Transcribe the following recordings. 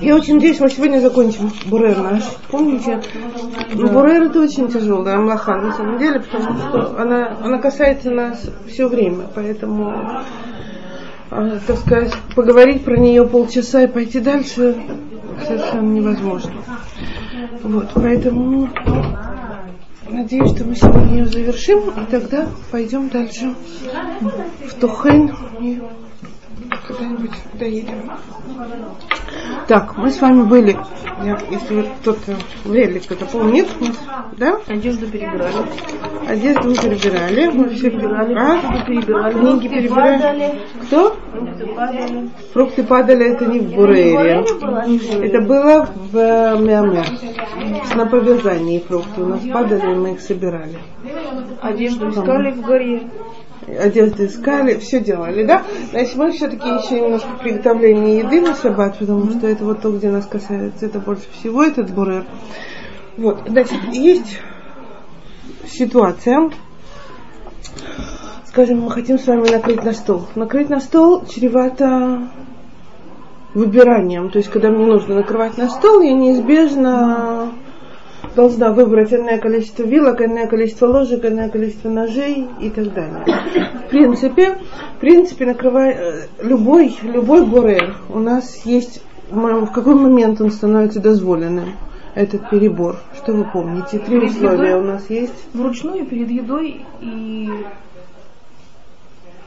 Я очень надеюсь, мы сегодня закончим Бурер наш. Помните? Бурер это очень тяжелая млаха на самом деле, потому что она, она касается нас все время. Поэтому, э, так сказать, поговорить про нее полчаса и пойти дальше совершенно невозможно. Вот, поэтому надеюсь, что мы сегодня ее завершим, и тогда пойдем дальше в Тухейн и когда-нибудь доедем. Так, мы с вами были, я, если кто-то Лелик это помнит, да? Одежду перебирали. Одежду мы перебирали, мы все перебирали. А? перебирали. Книги перебирали. Кто? Фрукты падали. Фрукты падали, это не в Бурере. Это было в Миаме. На повязании фрукты у нас падали, мы их собирали. Одежду искали в горе. Одежды искали, все делали, да? Значит, мы все-таки еще немножко приготовление еды на шаббат, потому что это вот то, где нас касается, это больше всего, этот бурер. Вот, значит, есть ситуация, скажем, мы хотим с вами накрыть на стол. Накрыть на стол чревато выбиранием. То есть, когда мне нужно накрывать на стол, я неизбежно должна выбрать одно количество вилок, одно количество ложек, одно количество ножей и так далее. В принципе, в принципе, накрывая любой, любой бурер у нас есть в какой момент он становится дозволенным этот перебор? Что вы помните? Три Перед условия едой? у нас есть. Вручную перед едой и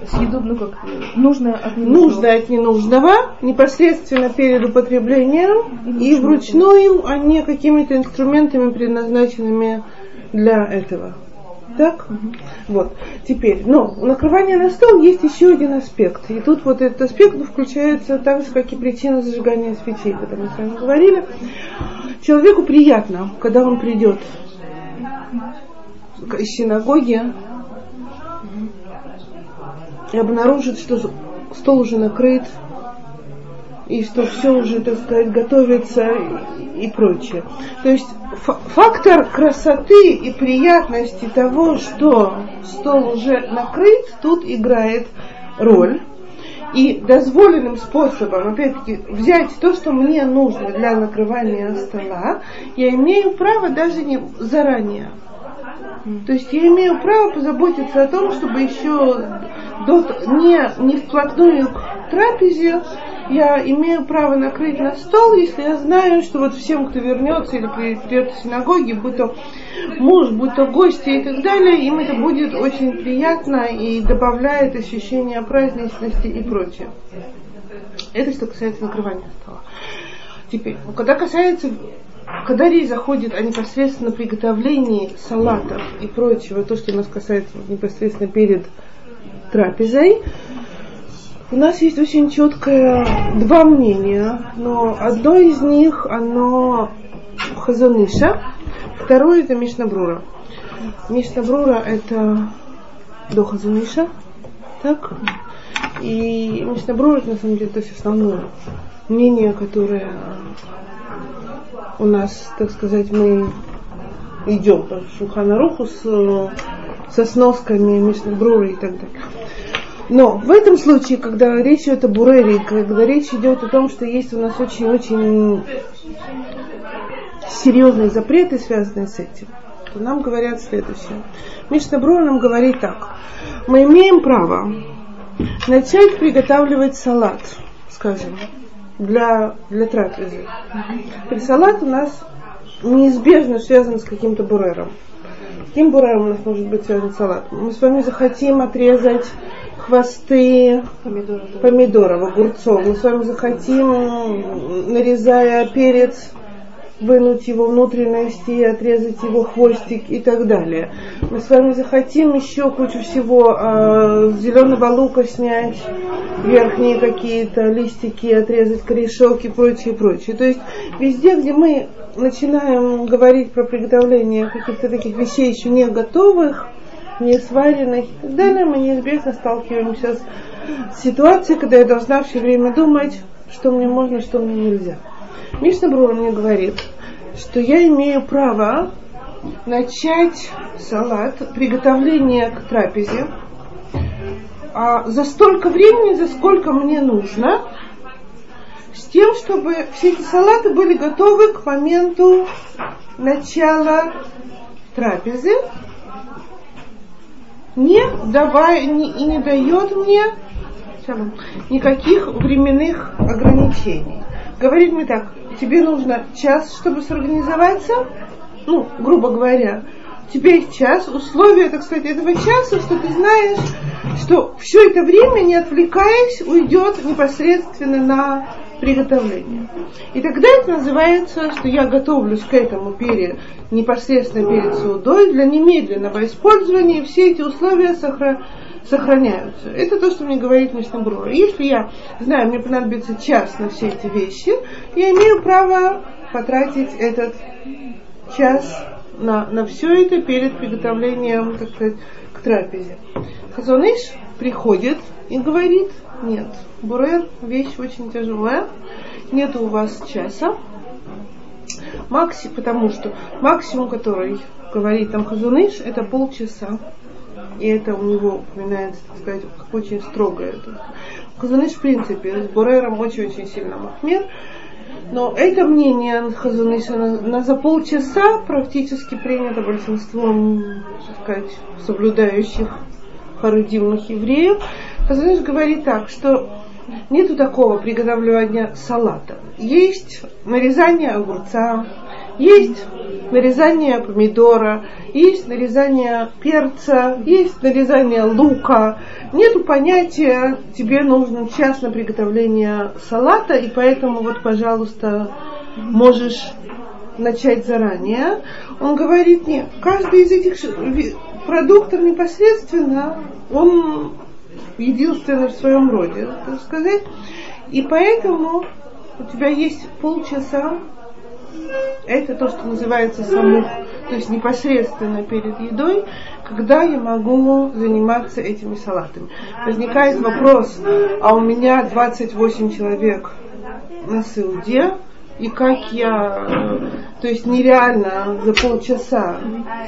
съедобно, ну как, нужно от ненужного. Нужное от ненужного, непосредственно перед употреблением и вручную, а не какими-то инструментами, предназначенными для этого. Так? Вот. Теперь, но у накрывания на стол есть еще один аспект. И тут вот этот аспект включается так же, как и причина зажигания свечей, когда мы с вами говорили. Человеку приятно, когда он придет из синагоги и обнаружит, что стол уже накрыт, и что все уже, так сказать, готовится и, прочее. То есть фа- фактор красоты и приятности того, что стол уже накрыт, тут играет роль. И дозволенным способом, опять-таки, взять то, что мне нужно для накрывания стола, я имею право даже не заранее. То есть я имею право позаботиться о том, чтобы еще до, не, не вплотную к трапезе, я имею право накрыть на стол, если я знаю, что вот всем, кто вернется или при- придет в синагоге, будь то муж, будь то гости и так далее, им это будет очень приятно и добавляет ощущение праздничности и прочее. Это что касается накрывания стола. Теперь, когда касается, когда речь заходит о непосредственно приготовлении салатов и прочего, то, что нас касается непосредственно перед трапезой, у нас есть очень четкое два мнения, но одно из них, оно Хазаныша, второе это Мишнабрура. Мишнабрура это до Хазаныша, так? И Мишнабрура это на самом деле то есть основное мнение, которое у нас, так сказать, мы идем по Шуханаруху с, со сносками Мишнабрура и так далее. Но в этом случае, когда речь идет о бурере, когда речь идет о том, что есть у нас очень-очень серьезные запреты, связанные с этим, то нам говорят следующее. Мишна Брура нам говорит так. Мы имеем право начать приготавливать салат, скажем, для, для трапезы. И салат у нас неизбежно связан с каким-то бурером. Каким бурером у нас может быть связан салат? Мы с вами захотим отрезать хвосты помидоров, огурцов. Мы с вами захотим, нарезая перец, вынуть его внутренности, отрезать его хвостик и так далее. Мы с вами захотим еще кучу всего э, зеленого лука снять, верхние какие-то листики, отрезать корешок и прочее, прочее. То есть везде, где мы начинаем говорить про приготовление каких-то таких вещей еще не готовых, не сваренных и так далее, мы неизбежно сталкиваемся с ситуацией, когда я должна все время думать, что мне можно, что мне нельзя. Мишна Брура мне говорит, что я имею право начать салат, приготовление к трапезе, а за столько времени, за сколько мне нужно, тем, чтобы все эти салаты были готовы к моменту начала трапезы, не давая не, и не дает мне никаких временных ограничений. Говорит мне так, тебе нужно час, чтобы сорганизоваться, ну, грубо говоря, тебе час, условия, так сказать, этого часа, что ты знаешь, что все это время, не отвлекаясь, уйдет непосредственно на приготовление. И тогда это называется, что я готовлюсь к этому перед, непосредственно перед судой для немедленного использования, и все эти условия сохраняются сохраняются. Это то, что мне говорит Мишнабрура. Если я знаю, мне понадобится час на все эти вещи, я имею право потратить этот час на, на все это перед приготовлением, так сказать, к трапезе. Хазоныш приходит и говорит, нет, бурер вещь очень тяжелая, нет у вас часа, макси, потому что максимум, который говорит там Хазуныш, это полчаса. И это у него упоминается, так сказать, очень строго это. Хазуныш, в принципе, с Бурером очень-очень сильно махмер. Но это мнение Хазуныша на, на за полчаса практически принято большинством, так сказать, соблюдающих харудимных евреев. Хазуныш говорит так, что нету такого приготовления салата. Есть нарезание огурца, есть нарезание помидора, есть нарезание перца, есть нарезание лука. Нету понятия, тебе нужно час на приготовление салата, и поэтому вот, пожалуйста, можешь начать заранее. Он говорит, нет, каждый из этих продуктов непосредственно, он единственный в своем роде, так сказать. И поэтому у тебя есть полчаса это то, что называется самух, то есть непосредственно перед едой, когда я могу заниматься этими салатами. Возникает вопрос, а у меня 28 человек на Сауде, и как я, то есть нереально за полчаса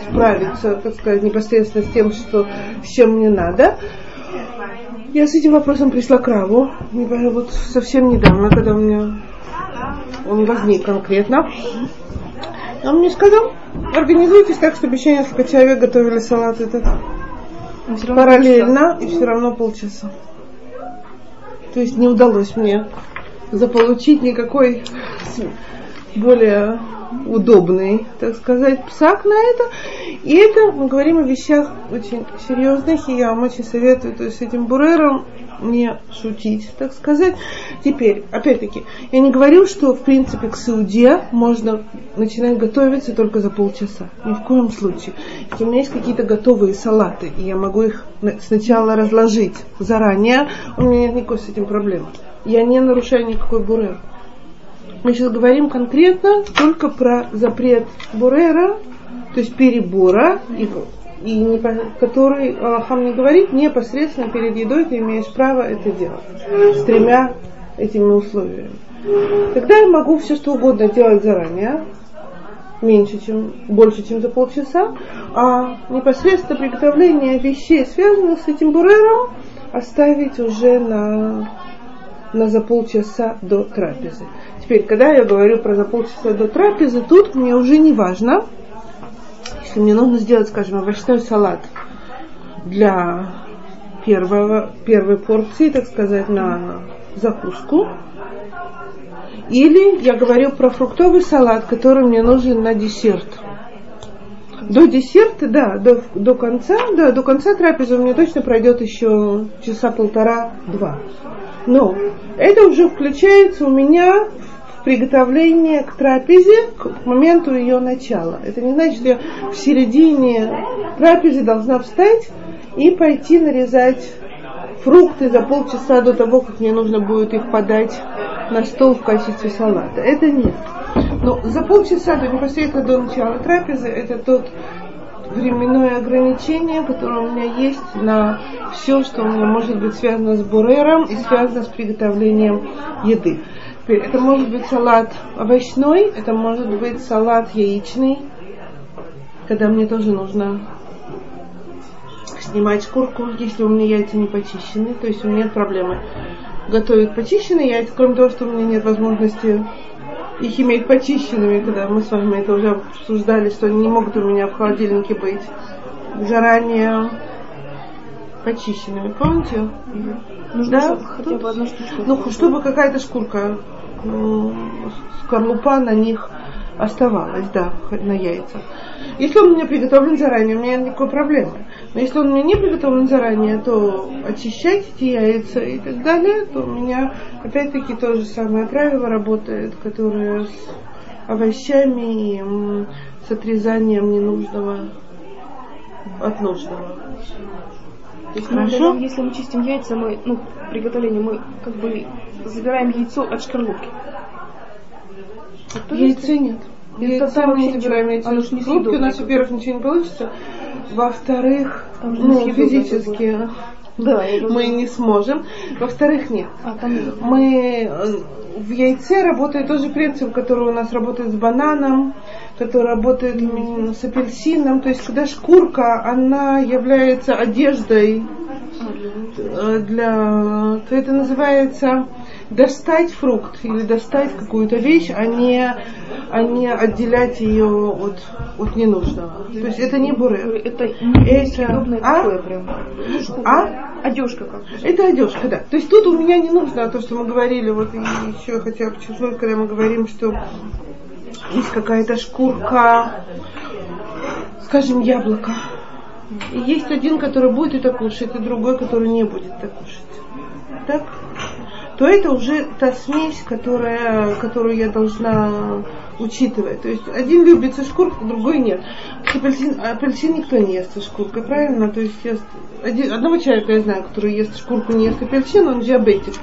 справиться, так сказать, непосредственно с тем, что, с чем мне надо. Я с этим вопросом пришла к Раву, вот совсем недавно, когда у меня он возник конкретно. Он мне сказал, организуйтесь так, чтобы еще несколько человек готовили салат этот параллельно, и все равно полчаса. То есть не удалось мне заполучить никакой более удобный, так сказать, псак на это. И это мы говорим о вещах очень серьезных, и я вам очень советую, то есть с этим бурером не шутить, так сказать. Теперь, опять-таки, я не говорю, что в принципе к сауде можно начинать готовиться только за полчаса. Ни в коем случае. Если у меня есть какие-то готовые салаты, и я могу их сначала разложить заранее, у меня нет никакой с этим проблемы. Я не нарушаю никакой бурер. Мы сейчас говорим конкретно только про запрет бурера, то есть перебора, и, и не, который Аллахам не говорит, непосредственно перед едой ты имеешь право это делать. С тремя этими условиями. Тогда я могу все что угодно делать заранее, меньше, чем, больше, чем за полчаса, а непосредственно приготовление вещей, связанных с этим бурером, оставить уже на, на за полчаса до трапезы. Теперь, когда я говорю про за полчаса до трапезы, тут мне уже не важно, если мне нужно сделать, скажем, овощной салат для первого, первой порции, так сказать, на закуску, или я говорю про фруктовый салат, который мне нужен на десерт. До десерта, да, до, до конца, да, до конца трапезы у меня точно пройдет еще часа полтора-два. Но это уже включается у меня приготовление к трапезе к моменту ее начала. Это не значит, что я в середине трапезы должна встать и пойти нарезать фрукты за полчаса до того, как мне нужно будет их подать на стол в качестве салата. Это нет. Но за полчаса до непосредственно до начала трапезы это тот временное ограничение, которое у меня есть на все, что у меня может быть связано с бурером и связано с приготовлением еды. Это может быть салат овощной, это может быть салат яичный, когда мне тоже нужно снимать шкурку, если у меня яйца не почищены, то есть у меня нет проблемы готовит почищенные яйца, кроме того, что у меня нет возможности их иметь почищенными, когда мы с вами это уже обсуждали, что они не могут у меня в холодильнике быть заранее почищенными. Помните? Нужно Да? хотя бы одна штучка. Ну, чтобы какая-то шкурка, скорлупа на них оставалась, да, на яйцах. Если он у меня приготовлен заранее, у меня нет никакой проблемы. Но если он у меня не приготовлен заранее, то очищать эти яйца и так далее, то у меня опять-таки то же самое правило работает, которое с овощами и с отрезанием ненужного от нужного. То есть мы Хорошо. даем, если мы чистим яйца, мы, ну, приготовление, мы как бы забираем яйцо от шкарлупки. Это Яйца нет. Это Яйца там не забираем ж не шкарлупки. У нас, во-первых, ничего не получится. Во-вторых, ну, физически Да, мы не сможем. Во-вторых, нет. А, нет. Мы э, в яйце работает тот же принцип, который у нас работает с бананом, который работает с апельсином. То есть, когда шкурка, она является одеждой э, для... То это называется достать фрукт или достать какую-то вещь, а не, а не отделять ее от, от ненужного. То есть это не бурер. Это Это- а? такое прям. А? Одежка как бы. Это одежка, да. То есть тут у меня не нужно то, что мы говорили, вот и еще хотела подчеркнуть, когда мы говорим, что есть какая-то шкурка, скажем, яблоко. И есть один, который будет это кушать, и другой, который не будет это кушать. Так? То это уже та смесь, которая, которую я должна учитывать. То есть один любит со шкуркой, другой нет. Апельсин, апельсин никто не ест со шкуркой, правильно? То есть ест, один, одного человека я знаю, который ест шкурку, не ест апельсин, он диабетик.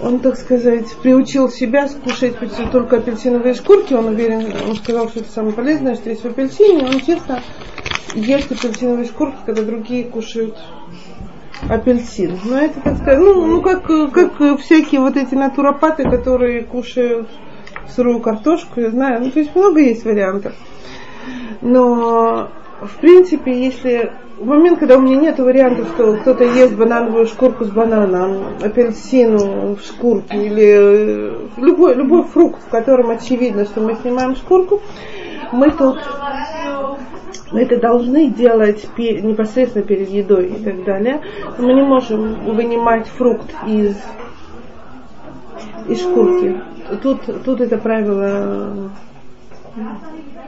Он, так сказать, приучил себя скушать только апельсиновые шкурки. Он уверен, он сказал, что это самое полезное, что есть в апельсине. Он честно ест апельсиновые шкурки, когда другие кушают апельсин. Но это, так сказать, ну, ну как, как всякие вот эти натуропаты, которые кушают сырую картошку, я знаю. Ну, то есть много есть вариантов. Но, в принципе, если в момент, когда у меня нет вариантов, что кто-то ест банановую шкурку с бананом, апельсину в шкурке или э, любой, любой фрукт, в котором очевидно, что мы снимаем шкурку, мы тут мы это должны делать непосредственно перед едой и так далее. Мы не можем вынимать фрукт из, из шкурки. Тут, тут это правило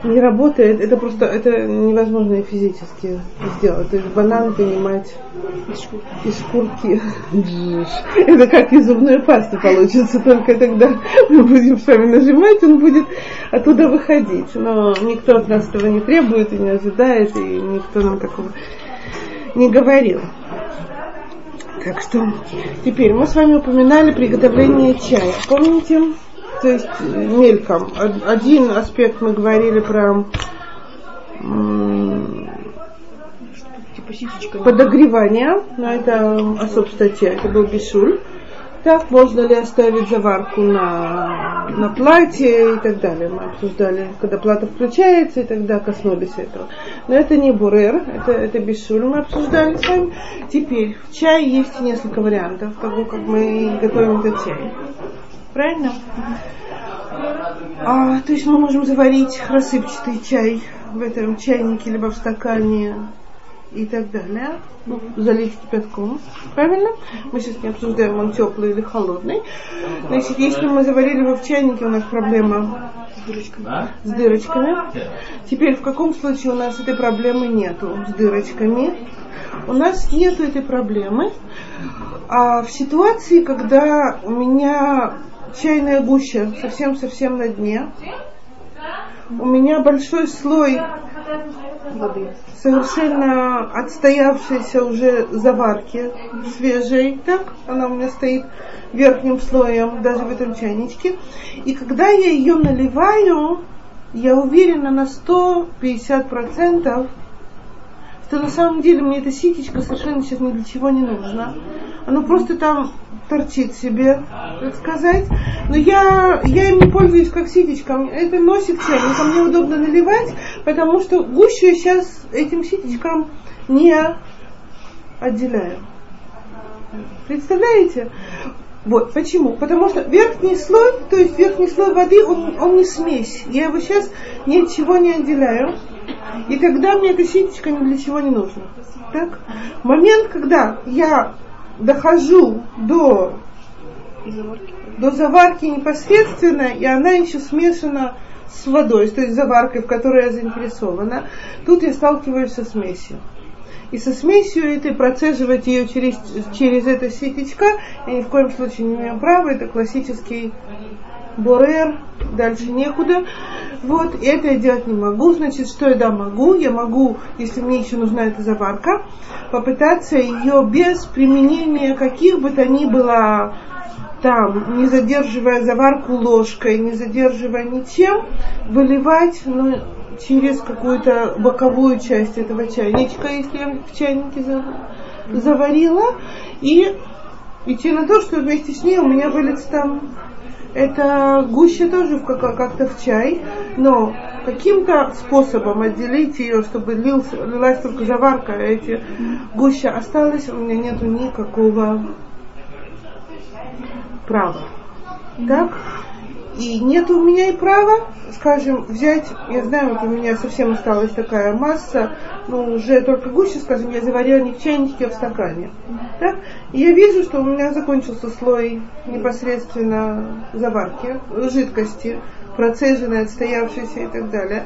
не работает, это просто это невозможно физически сделать. То есть банан вынимать из шкурки. Это как из зубной пасты получится, только тогда мы будем с вами нажимать, он будет оттуда выходить. Но никто от нас этого не требует и не ожидает, и никто нам такого не говорил. Так что теперь мы с вами упоминали приготовление чая. Помните? То есть мельком. Од- Один аспект мы говорили про Типа подогревание, но это особая статья, это был бишуль. Так, можно ли оставить заварку на, на платье и так далее. Мы обсуждали, когда плата включается, и тогда коснулись этого. Но это не бурер, это, это бишуль мы обсуждали с вами. Теперь, в чае есть несколько вариантов того, как мы готовим этот чай. Правильно? А, то есть мы можем заварить рассыпчатый чай в этом чайнике, либо в стакане и так далее. Ну, залить кипятком. Правильно? Мы сейчас не обсуждаем, он теплый или холодный. Значит, если мы заварили его в чайнике, у нас проблема с дырочками. Теперь, в каком случае у нас этой проблемы нету с дырочками? У нас нету этой проблемы. А в ситуации, когда у меня чайная гуща совсем-совсем на дне, у меня большой слой Воды. совершенно отстоявшейся уже заварки свежей, так, она у меня стоит верхним слоем даже в этом чайничке. И когда я ее наливаю, я уверена на 150%, что на самом деле мне эта ситечка совершенно сейчас ни для чего не нужна. Оно просто там торчит себе, так сказать. Но я, я им не пользуюсь как ситечком. Это носик чайника, мне удобно наливать, потому что гущу я сейчас этим ситечком не отделяю. Представляете? Вот, почему? Потому что верхний слой, то есть верхний слой воды, он, он не смесь. Я его сейчас ни от чего не отделяю. И тогда мне эта ситечка ни для чего не нужна. Так? Момент, когда я дохожу до, до заварки непосредственно, и она еще смешана с водой, то есть заваркой, в которой я заинтересована, тут я сталкиваюсь со смесью. И со смесью этой процеживать ее через, через это сетечко, я ни в коем случае не имею права, это классический борер, дальше некуда. Вот, это я делать не могу. Значит, что я да могу? Я могу, если мне еще нужна эта заварка, попытаться ее без применения каких бы то ни было там, не задерживая заварку ложкой, не задерживая ничем, выливать ну, через какую-то боковую часть этого чайничка, если я в чайнике заварила, и идти на то, что вместе с ней у меня выльется там это гуще тоже как-то в чай, но каким-то способом отделить ее, чтобы лился, лилась только заварка, а эти гуща осталось, у меня нету никакого права. Так? И нет у меня и права, скажем, взять, я знаю, вот у меня совсем осталась такая масса, ну, уже только гуще, скажем, я заварила не в чайнике, а в стакане. Так? И я вижу, что у меня закончился слой непосредственно заварки, жидкости, процеженной, отстоявшейся и так далее.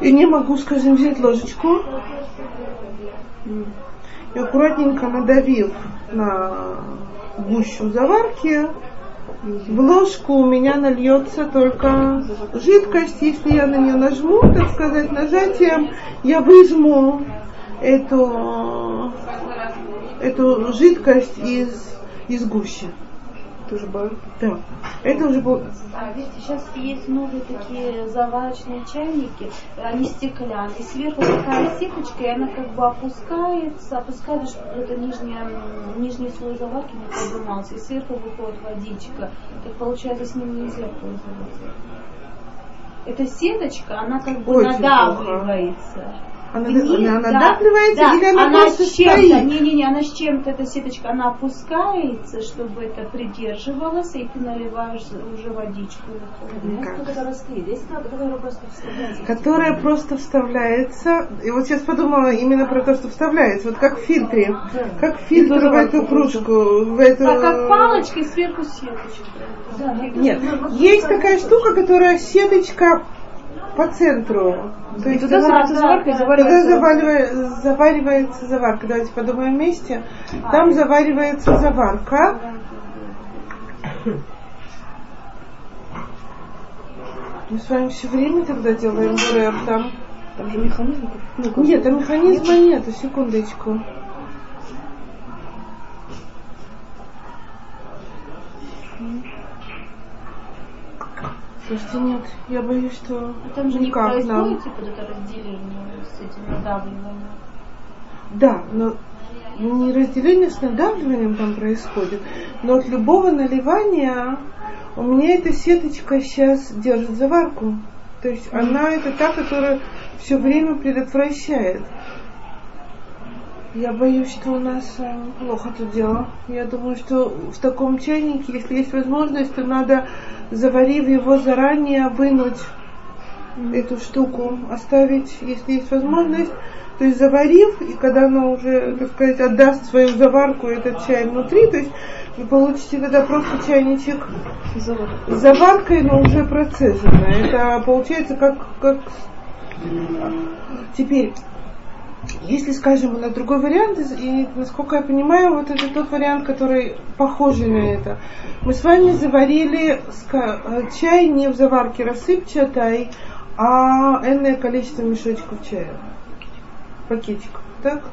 И не могу, скажем, взять ложечку и аккуратненько надавив на гущу заварки, в ложку у меня нальется только жидкость. Если я на нее нажму, так сказать, нажатием, я выжму эту, эту жидкость из, из гущи тоже бар. Да. Это уже был... А ведь сейчас есть новые такие заварочные чайники, они стеклянные. Сверху такая сеточка, и она как бы опускается, опускается, чтобы это нижняя, нижний слой заварки не поднимался. И сверху выходит водичка. Так получается, с ним нельзя пользоваться. Эта сеточка, она как бы Очень надавливается. Плохо. Она, Вниз, она да, надавливается да, или она, она просто с чем-то, стоит? не-не-не, она с чем-то, эта сеточка, она опускается, чтобы это придерживалось, и ты наливаешь уже водичку. Как? Которая стоит, есть которая просто вставляется. Которая просто вставляется. И вот сейчас подумала именно про то, что вставляется. Вот как в фильтре. Как фильтр в эту кружку. В эту... Да, как палочка и сверху сеточка. Да, Нет, есть такая штука, которая сеточка по центру. То есть туда становится заварка и Туда заваривается. заваривается, заваривается заварка. Давайте подумаем вместе. Там заваривается заварка. Мы с вами все время тогда делаем бурер там. Там же механизм. Ну, Нет, там механизма нету, секундочку. Слушайте, нет, я боюсь, что А Там же не никак происходит нам. типа это разделение с этим надавливанием. Да, но не разделение с надавливанием там происходит, но от любого наливания у меня эта сеточка сейчас держит заварку. То есть она это та, которая все время предотвращает. Я боюсь, что у нас э, плохо тут дело. Я думаю, что в таком чайнике, если есть возможность, то надо, заварив его заранее, вынуть эту штуку, оставить, если есть возможность. То есть заварив, и когда она уже, так сказать, отдаст свою заварку, этот чай внутри, то есть вы получите тогда просто чайничек с заваркой, но уже процеженная. Это получается как, как... Теперь, если, скажем, на другой вариант, и насколько я понимаю, вот это тот вариант, который похожий на это. Мы с вами заварили э, чай не в заварке рассыпчатой, а энное количество мешочков чая. Пакетиков, так?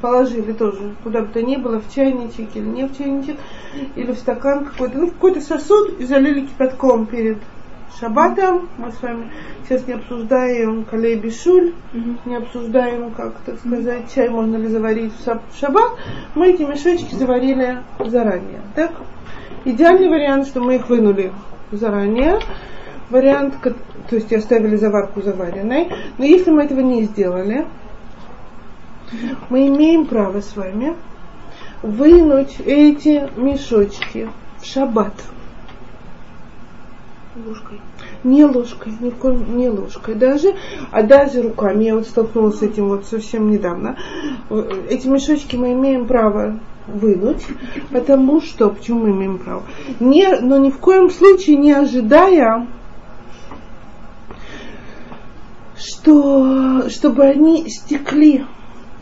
Положили тоже, куда бы то ни было, в чайничек или не в чайничек, или в стакан какой-то, ну, в какой-то сосуд и залили кипятком перед шаббатом. Мы с вами сейчас не обсуждаем калей бишуль, не обсуждаем, как, так сказать, чай можно ли заварить в шаббат. Мы эти мешочки заварили заранее. Так? Идеальный вариант, что мы их вынули заранее. Вариант, то есть оставили заварку заваренной. Но если мы этого не сделали, мы имеем право с вами вынуть эти мешочки в шаббат. Ложкой. Не ложкой, ни в коем не ложкой даже, а даже руками. Я вот столкнулась с этим вот совсем недавно. Эти мешочки мы имеем право вынуть, потому что, почему мы имеем право? Не, но ни в коем случае не ожидая, что, чтобы они стекли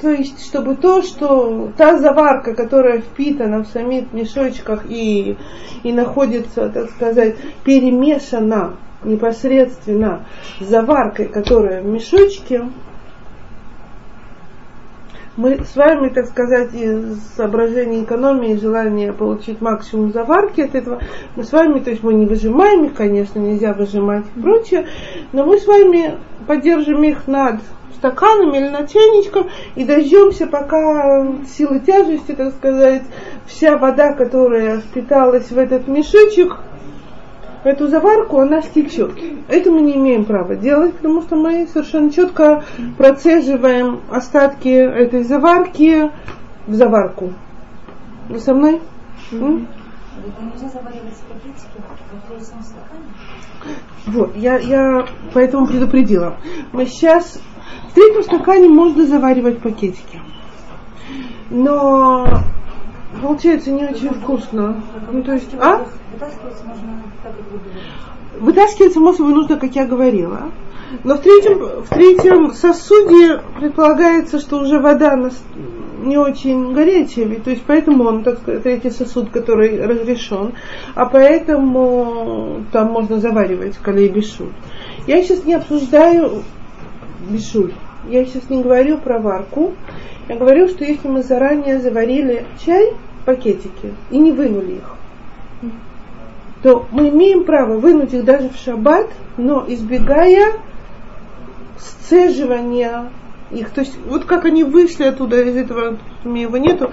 то есть, чтобы то, что та заварка, которая впитана в самих мешочках и, и находится, так сказать, перемешана непосредственно с заваркой, которая в мешочке, мы с вами, так сказать, из соображений экономии, желания получить максимум заварки от этого, мы с вами, то есть мы не выжимаем их, конечно, нельзя выжимать и прочее, но мы с вами поддержим их над стаканами или на чайничком и дождемся, пока силы тяжести, так сказать, вся вода, которая впиталась в этот мешочек, в эту заварку, она стечет. Это мы не имеем права делать, потому что мы совершенно четко процеживаем остатки этой заварки в заварку. Вы со мной? Mm-hmm. Стакане? Вот, я, я поэтому предупредила. Мы сейчас третьем стакане можно заваривать пакетики. Но получается не очень вкусно. Ну, то есть, а? Вытаскиваться, может быть, нужно, как я говорила. Но в третьем, в третьем сосуде предполагается, что уже вода не очень горячая, то есть поэтому он, так сказать, третий сосуд, который разрешен, а поэтому там можно заваривать колей бешуль. Я сейчас не обсуждаю бешуль. Я сейчас не говорю про варку. Я говорю, что если мы заранее заварили чай, пакетики, и не вынули их, то мы имеем право вынуть их даже в шаббат, но избегая сцеживания их. То есть вот как они вышли оттуда из этого, у меня его нету,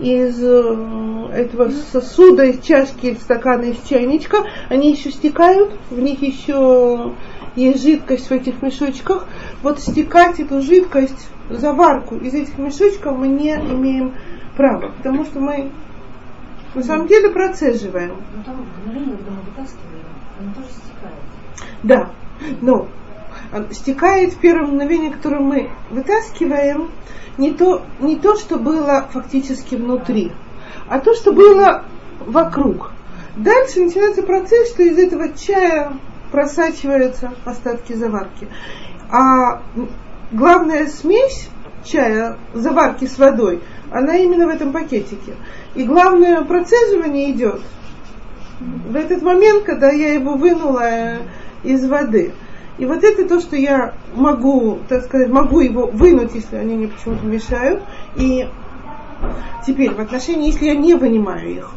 из э, этого сосуда, из чашки, из стакана, из чайничка, они еще стекают, в них еще есть жидкость в этих мешочках, вот стекать эту жидкость, заварку из этих мешочков мы не имеем права, потому что мы на самом деле процеживаем. Но там мгновение, когда мы вытаскиваем, оно тоже стекает. Да, но стекает в первое мгновение, которое мы вытаскиваем, не то, не то, что было фактически внутри, а то, что было вокруг. Дальше начинается процесс, что из этого чая просачиваются остатки заварки. А главная смесь чая, заварки с водой, она именно в этом пакетике. И главное процеживание идет в этот момент, когда я его вынула из воды. И вот это то, что я могу, так сказать, могу его вынуть, если они мне почему-то мешают. И теперь в отношении, если я не вынимаю их,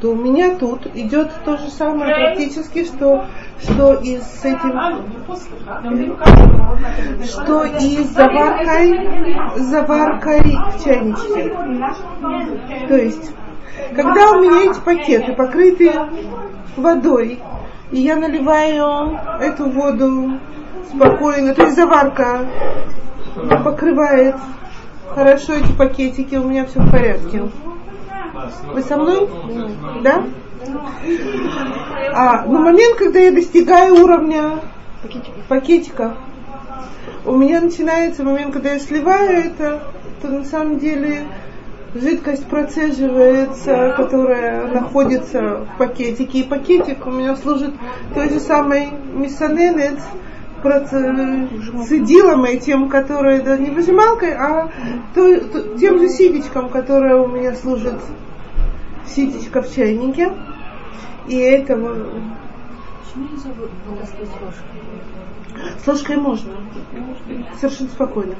то у меня тут идет то же самое практически, что, что и с этим, что и с заваркой, заваркой в чайничке. То есть, когда у меня эти пакеты покрыты водой, и я наливаю эту воду спокойно, то есть заварка покрывает хорошо эти пакетики, у меня все в порядке. Вы со мной? Да? А на момент, когда я достигаю уровня пакетиков, у меня начинается момент, когда я сливаю это, то на самом деле жидкость процеживается, которая находится в пакетике. И пакетик у меня служит той же самой миссаненец, цедилом этим, которое да, не выжималкой, а то, то, тем же ситечком, которое у меня служит ситечко в чайнике. И этого... Почему нельзя вытаскивать ложкой? С ложкой можно. Совершенно спокойно.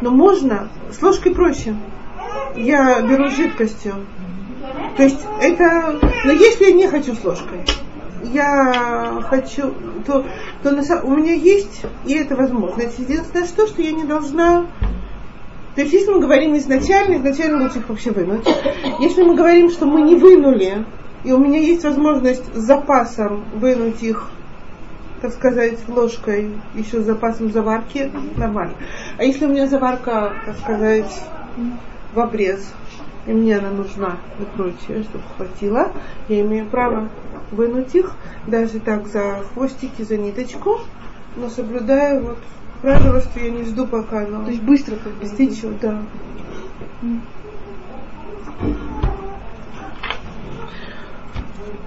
Но можно, с ложкой проще. Я беру жидкостью. То есть это... Но если я не хочу с ложкой, я хочу, то, то на, у меня есть и это возможность. Единственное, что, что я не должна то есть, если мы говорим изначально, изначально лучше их вообще вынуть. Если мы говорим, что мы не вынули, и у меня есть возможность с запасом вынуть их, так сказать, ложкой, еще с запасом заварки, нормально. А если у меня заварка, так сказать, в обрез, и мне она нужна и прочее, чтобы хватило, я имею право вынуть их, даже так за хвостики, за ниточку, но соблюдая вот правило, что я не жду, пока оно То есть быстро как бы. истечет, да.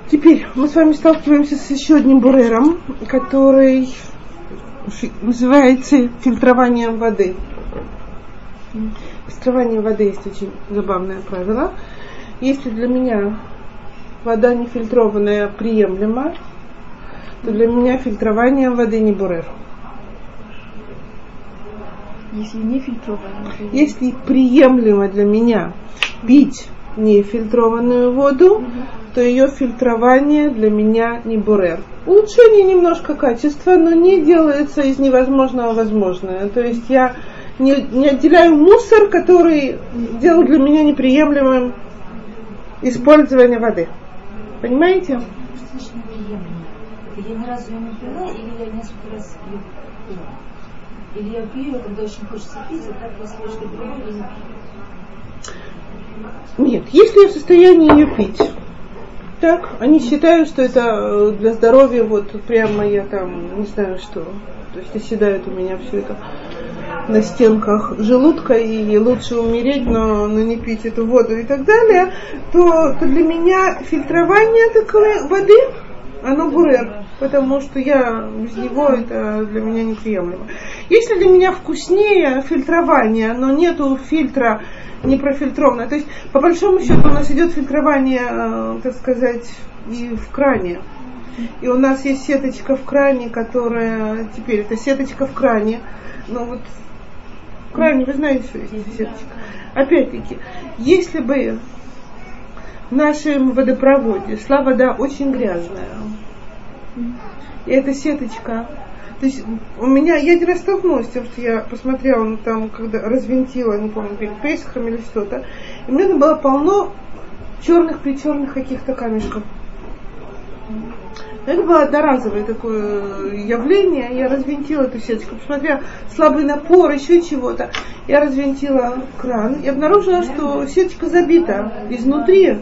Теперь мы с вами сталкиваемся с еще одним бурером, который называется фильтрованием воды. Фильтрование воды есть очень забавное правило. Если для меня вода нефильтрованная приемлема, то для меня фильтрование воды не бурер. Если не фильтрованная. Если приемлемо для меня пить нефильтрованную воду, то ее фильтрование для меня не бурер. Улучшение немножко качества, но не делается из невозможного возможное. То есть я не, не отделяю мусор, который делал для меня неприемлемым использование воды. Понимаете? Что? Это я ни разу ее не пила, или я несколько раз ее пила? Или я пью ее, когда очень хочется пить, и так я с ложкой беру и не пью. Нет, если я в состоянии ее пить, так, они считают, что это э, для здоровья, вот прямо я там, не знаю что, то есть оседает у меня все это на стенках желудка, и лучше умереть, но, но не пить эту воду и так далее, то, то для меня фильтрование такой воды, оно бурер, потому что я без него это для меня неприемлемо. Если для меня вкуснее фильтрование, но нету фильтра не профильтрованное, то есть по большому счету у нас идет фильтрование, э, так сказать, и в кране. И у нас есть сеточка в кране, которая теперь это сеточка в кране. Но вот в кране вы знаете, что есть сеточка. Опять-таки, если бы в нашем водопроводе шла вода очень грязная, и эта сеточка то есть у меня, я один раз что я посмотрела, ну, там, когда развинтила, не помню, перед Пейсхом или что-то, и меня там было полно черных причерных каких-то камешков. Это было одноразовое такое явление. Я развинтила эту сеточку, посмотрела слабый напор, еще чего-то. Я развинтила кран и обнаружила, что сеточка забита изнутри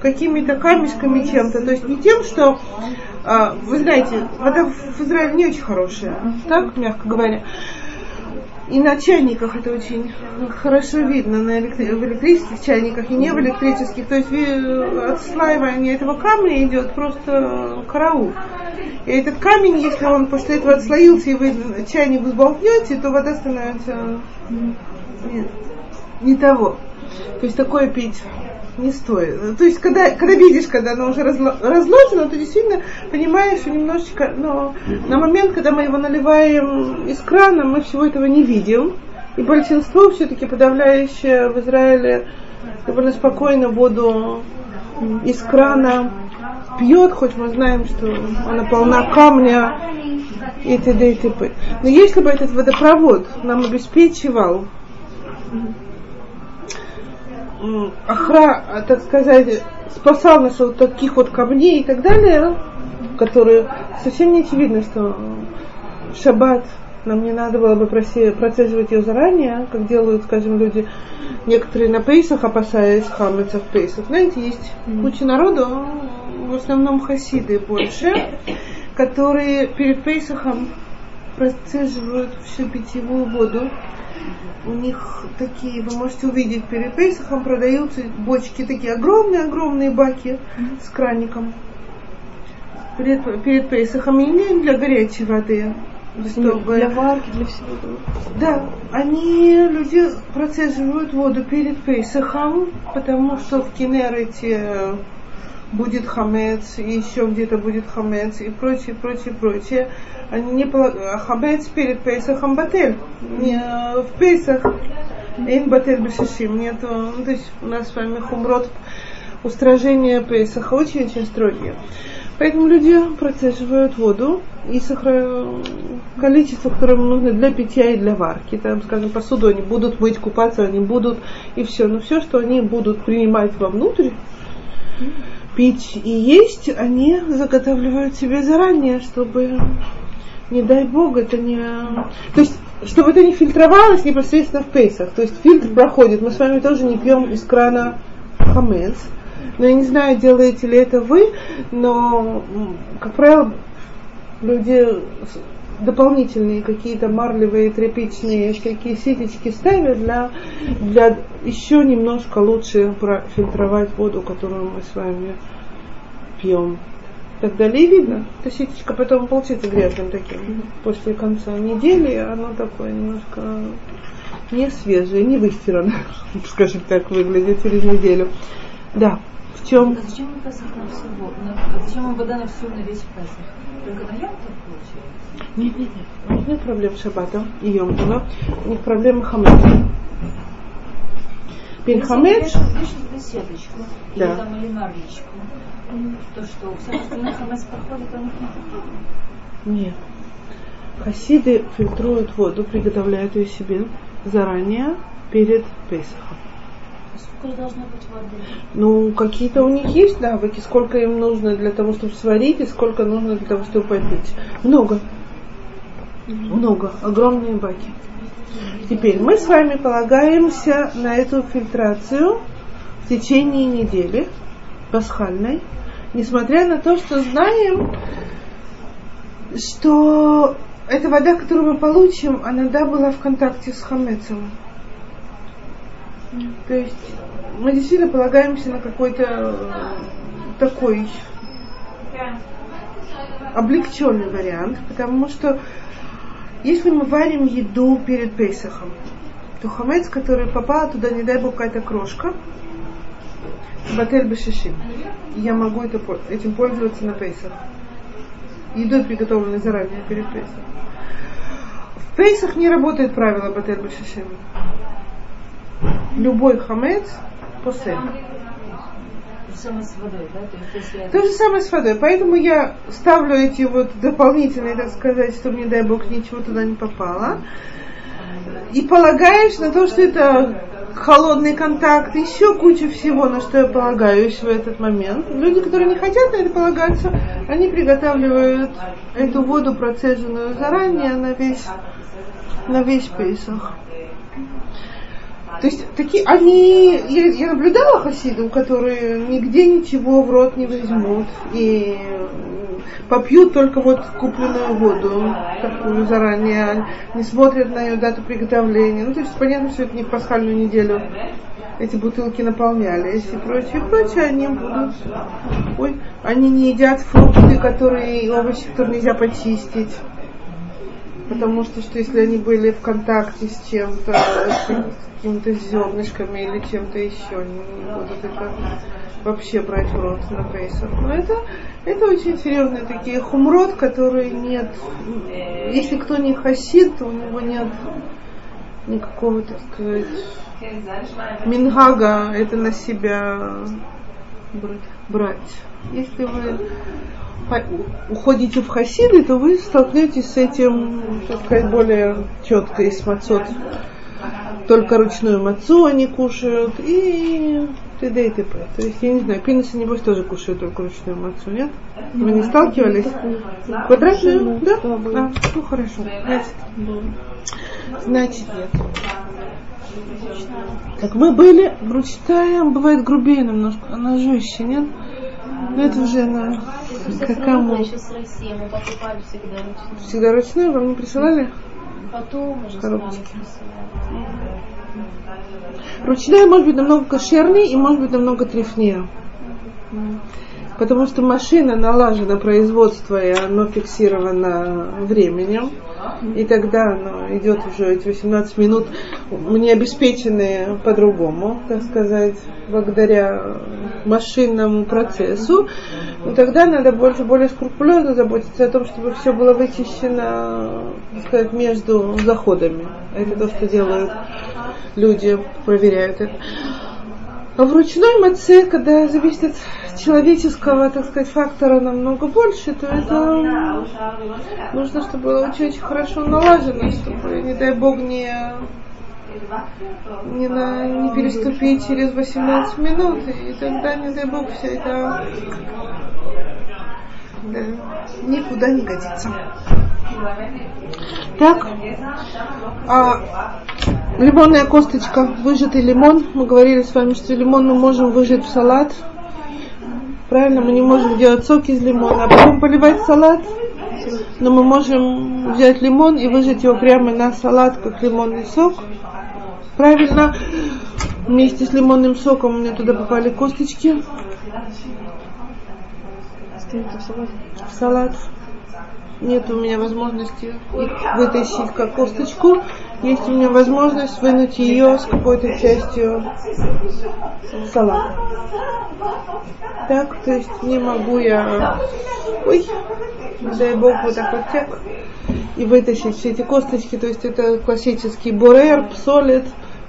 какими-то камешками чем-то. То есть не тем, что, а, вы знаете, вода в Израиле не очень хорошая, так, мягко говоря. И на чайниках это очень хорошо видно, на электри- в электрических чайниках и не в электрических. То есть ви- отслаивание этого камня идет просто караул. И этот камень, если он после этого отслоился и вы чайник взболтнете, то вода становится нет, не того. То есть такое пить не стоит. То есть, когда, когда видишь, когда оно уже разло- разложено, то действительно понимаешь, что немножечко, но на момент, когда мы его наливаем из крана, мы всего этого не видим. И большинство все-таки подавляющее в Израиле довольно спокойно воду из крана пьет, хоть мы знаем, что она полна камня и т.д. и т.п. Но если бы этот водопровод нам обеспечивал охра, а, так сказать, спасал нас от таких вот камней и так далее, которые совсем не очевидно, что шаббат нам не надо было бы процеживать ее заранее, как делают, скажем, люди, некоторые на пейсах, опасаясь хамеца в пейсах. Знаете, есть куча народу, в основном хасиды больше, которые перед пейсахом процеживают всю питьевую воду. У них такие, вы можете увидеть, перед Пейсахом продаются бочки, такие огромные-огромные баки с краником. Перед, перед Пейсахом и не для горячей воды, чтобы... Для варки, для всего этого. Да, они, люди процеживают воду перед Пейсахом, потому что в Кенерете будет хамец, и еще где-то будет хамец, и прочее, прочее, прочее. Они не полагают, хамец перед Пейсахом батель. Не, э, в Пейсах ин батель бешишим. Нету, ну, то есть у нас с вами хумрот устражения Пейсаха очень-очень строгие. Поэтому люди процеживают воду и сохра... количество, которое нужно для питья и для варки. Там, скажем, посуду они будут мыть, купаться они будут, и все. Но все, что они будут принимать вовнутрь, пить и есть, они заготавливают себе заранее, чтобы, не дай бог, это не... То есть, чтобы это не фильтровалось непосредственно в пейсах. То есть фильтр проходит. Мы с вами тоже не пьем из крана хамец. Но я не знаю, делаете ли это вы, но, как правило, люди дополнительные какие-то марлевые, тряпичные всякие сетечки ставят для, для еще немножко лучше профильтровать воду, которую мы с вами пьем. Так далее видно. Эта сетечка потом получится грязным таким. После конца недели оно такое немножко не свежее, не выстирано, скажем так, выглядит через неделю. Да. В чем? А зачем Песах на всего? Зачем вода на всю на весь Песах? Только на Йом получается? Нет, нет, нет. У них нет проблем с шаббатом и Йомтова. У них проблемы хамета. Перед хамец... сеточку, да. или, там, или марлечку, то что, все остальное хамец проходит, а у них нет? Нет. Хасиды фильтруют воду, приготовляют ее себе заранее перед Песохом. Сколько должно быть воды? Ну, какие-то у них есть навыки, сколько им нужно для того, чтобы сварить, и сколько нужно для того, чтобы попить. Много. Много. Огромные баки. Теперь мы с вами полагаемся на эту фильтрацию в течение недели пасхальной, несмотря на то, что знаем, что эта вода, которую мы получим, она да была в контакте с хамецом. То есть мы действительно полагаемся на какой-то такой облегченный вариант, потому что если мы варим еду перед Пейсахом, то хамец, который попал туда, не дай бог, какая-то крошка, батель бешишим. Я могу это, этим пользоваться на Пейсах. Едой, приготовленной заранее перед Пейсахом. В Пейсах не работает правило батель бешишим любой хамец после. То же самое с водой. Поэтому я ставлю эти вот дополнительные, так сказать, чтобы, не дай бог, ничего туда не попало. И полагаешь на то, что это холодный контакт, еще куча всего, на что я полагаюсь в этот момент. Люди, которые не хотят на это полагаться, они приготавливают эту воду, процеженную заранее, на весь, на весь Песах. То есть такие, они, я, я наблюдала хасидов, которые нигде ничего в рот не возьмут и попьют только вот купленную воду, такую заранее, не смотрят на ее дату приготовления. Ну, то есть понятно, что это не в пасхальную неделю эти бутылки наполнялись и прочее, прочее, они будут, ой, они не едят фрукты, которые, овощи, которые нельзя почистить. Потому что, что если они были в контакте с чем-то, с какими-то зернышками или чем-то еще, они не будут это вообще брать в рот на Пейсах. Но это, это очень серьезные такие хумрот, которые нет. Если кто не хасид, то у него нет никакого, так сказать, мингага это на себя брать. Если вы уходите в хасиды, то вы столкнетесь с этим, так сказать, более четко из мацот. Только ручную мацу они кушают и т.д. и т.п. То есть, я не знаю, пинисы, небось, тоже кушают только ручную мацу, нет? Вы не сталкивались? Квадратную? Да? А, ну хорошо. Значит, значит нет. Так мы были, ручная бывает грубее немножко, она жестче, нет? Ну это уже на какому? Всегда ручную. Вам не присылали? Потом уже Коробочки. Ручная может быть намного кошернее и может быть намного трефнее. Потому что машина налажена производство, и оно фиксировано временем. И тогда оно идет уже эти 18 минут, мне обеспечены по-другому, так сказать, благодаря машинному процессу. Но тогда надо больше, более скрупулезно заботиться о том, чтобы все было вычищено, так сказать, между заходами. Это то, что делают люди, проверяют это. А в ручной маце, когда зависит от человеческого, так сказать, фактора намного больше, то это нужно, чтобы было очень-очень хорошо налажено, чтобы, не дай бог, не, не, на, не переступить через 18 минут, и тогда, не дай бог, все это да, никуда не годится. Так, а, Лимонная косточка, выжатый лимон. Мы говорили с вами, что лимон мы можем выжать в салат. Правильно, мы не можем делать сок из лимона, а потом поливать салат. Но мы можем взять лимон и выжать его прямо на салат, как лимонный сок. Правильно, вместе с лимонным соком у меня туда попали косточки в салат. Нет у меня возможности их вытащить как косточку. Есть у меня возможность вынуть ее с какой-то частью салата. Так, то есть не могу я, ой, дай бог, вот так вот так, и вытащить все эти косточки. То есть это классический бурер, псолит,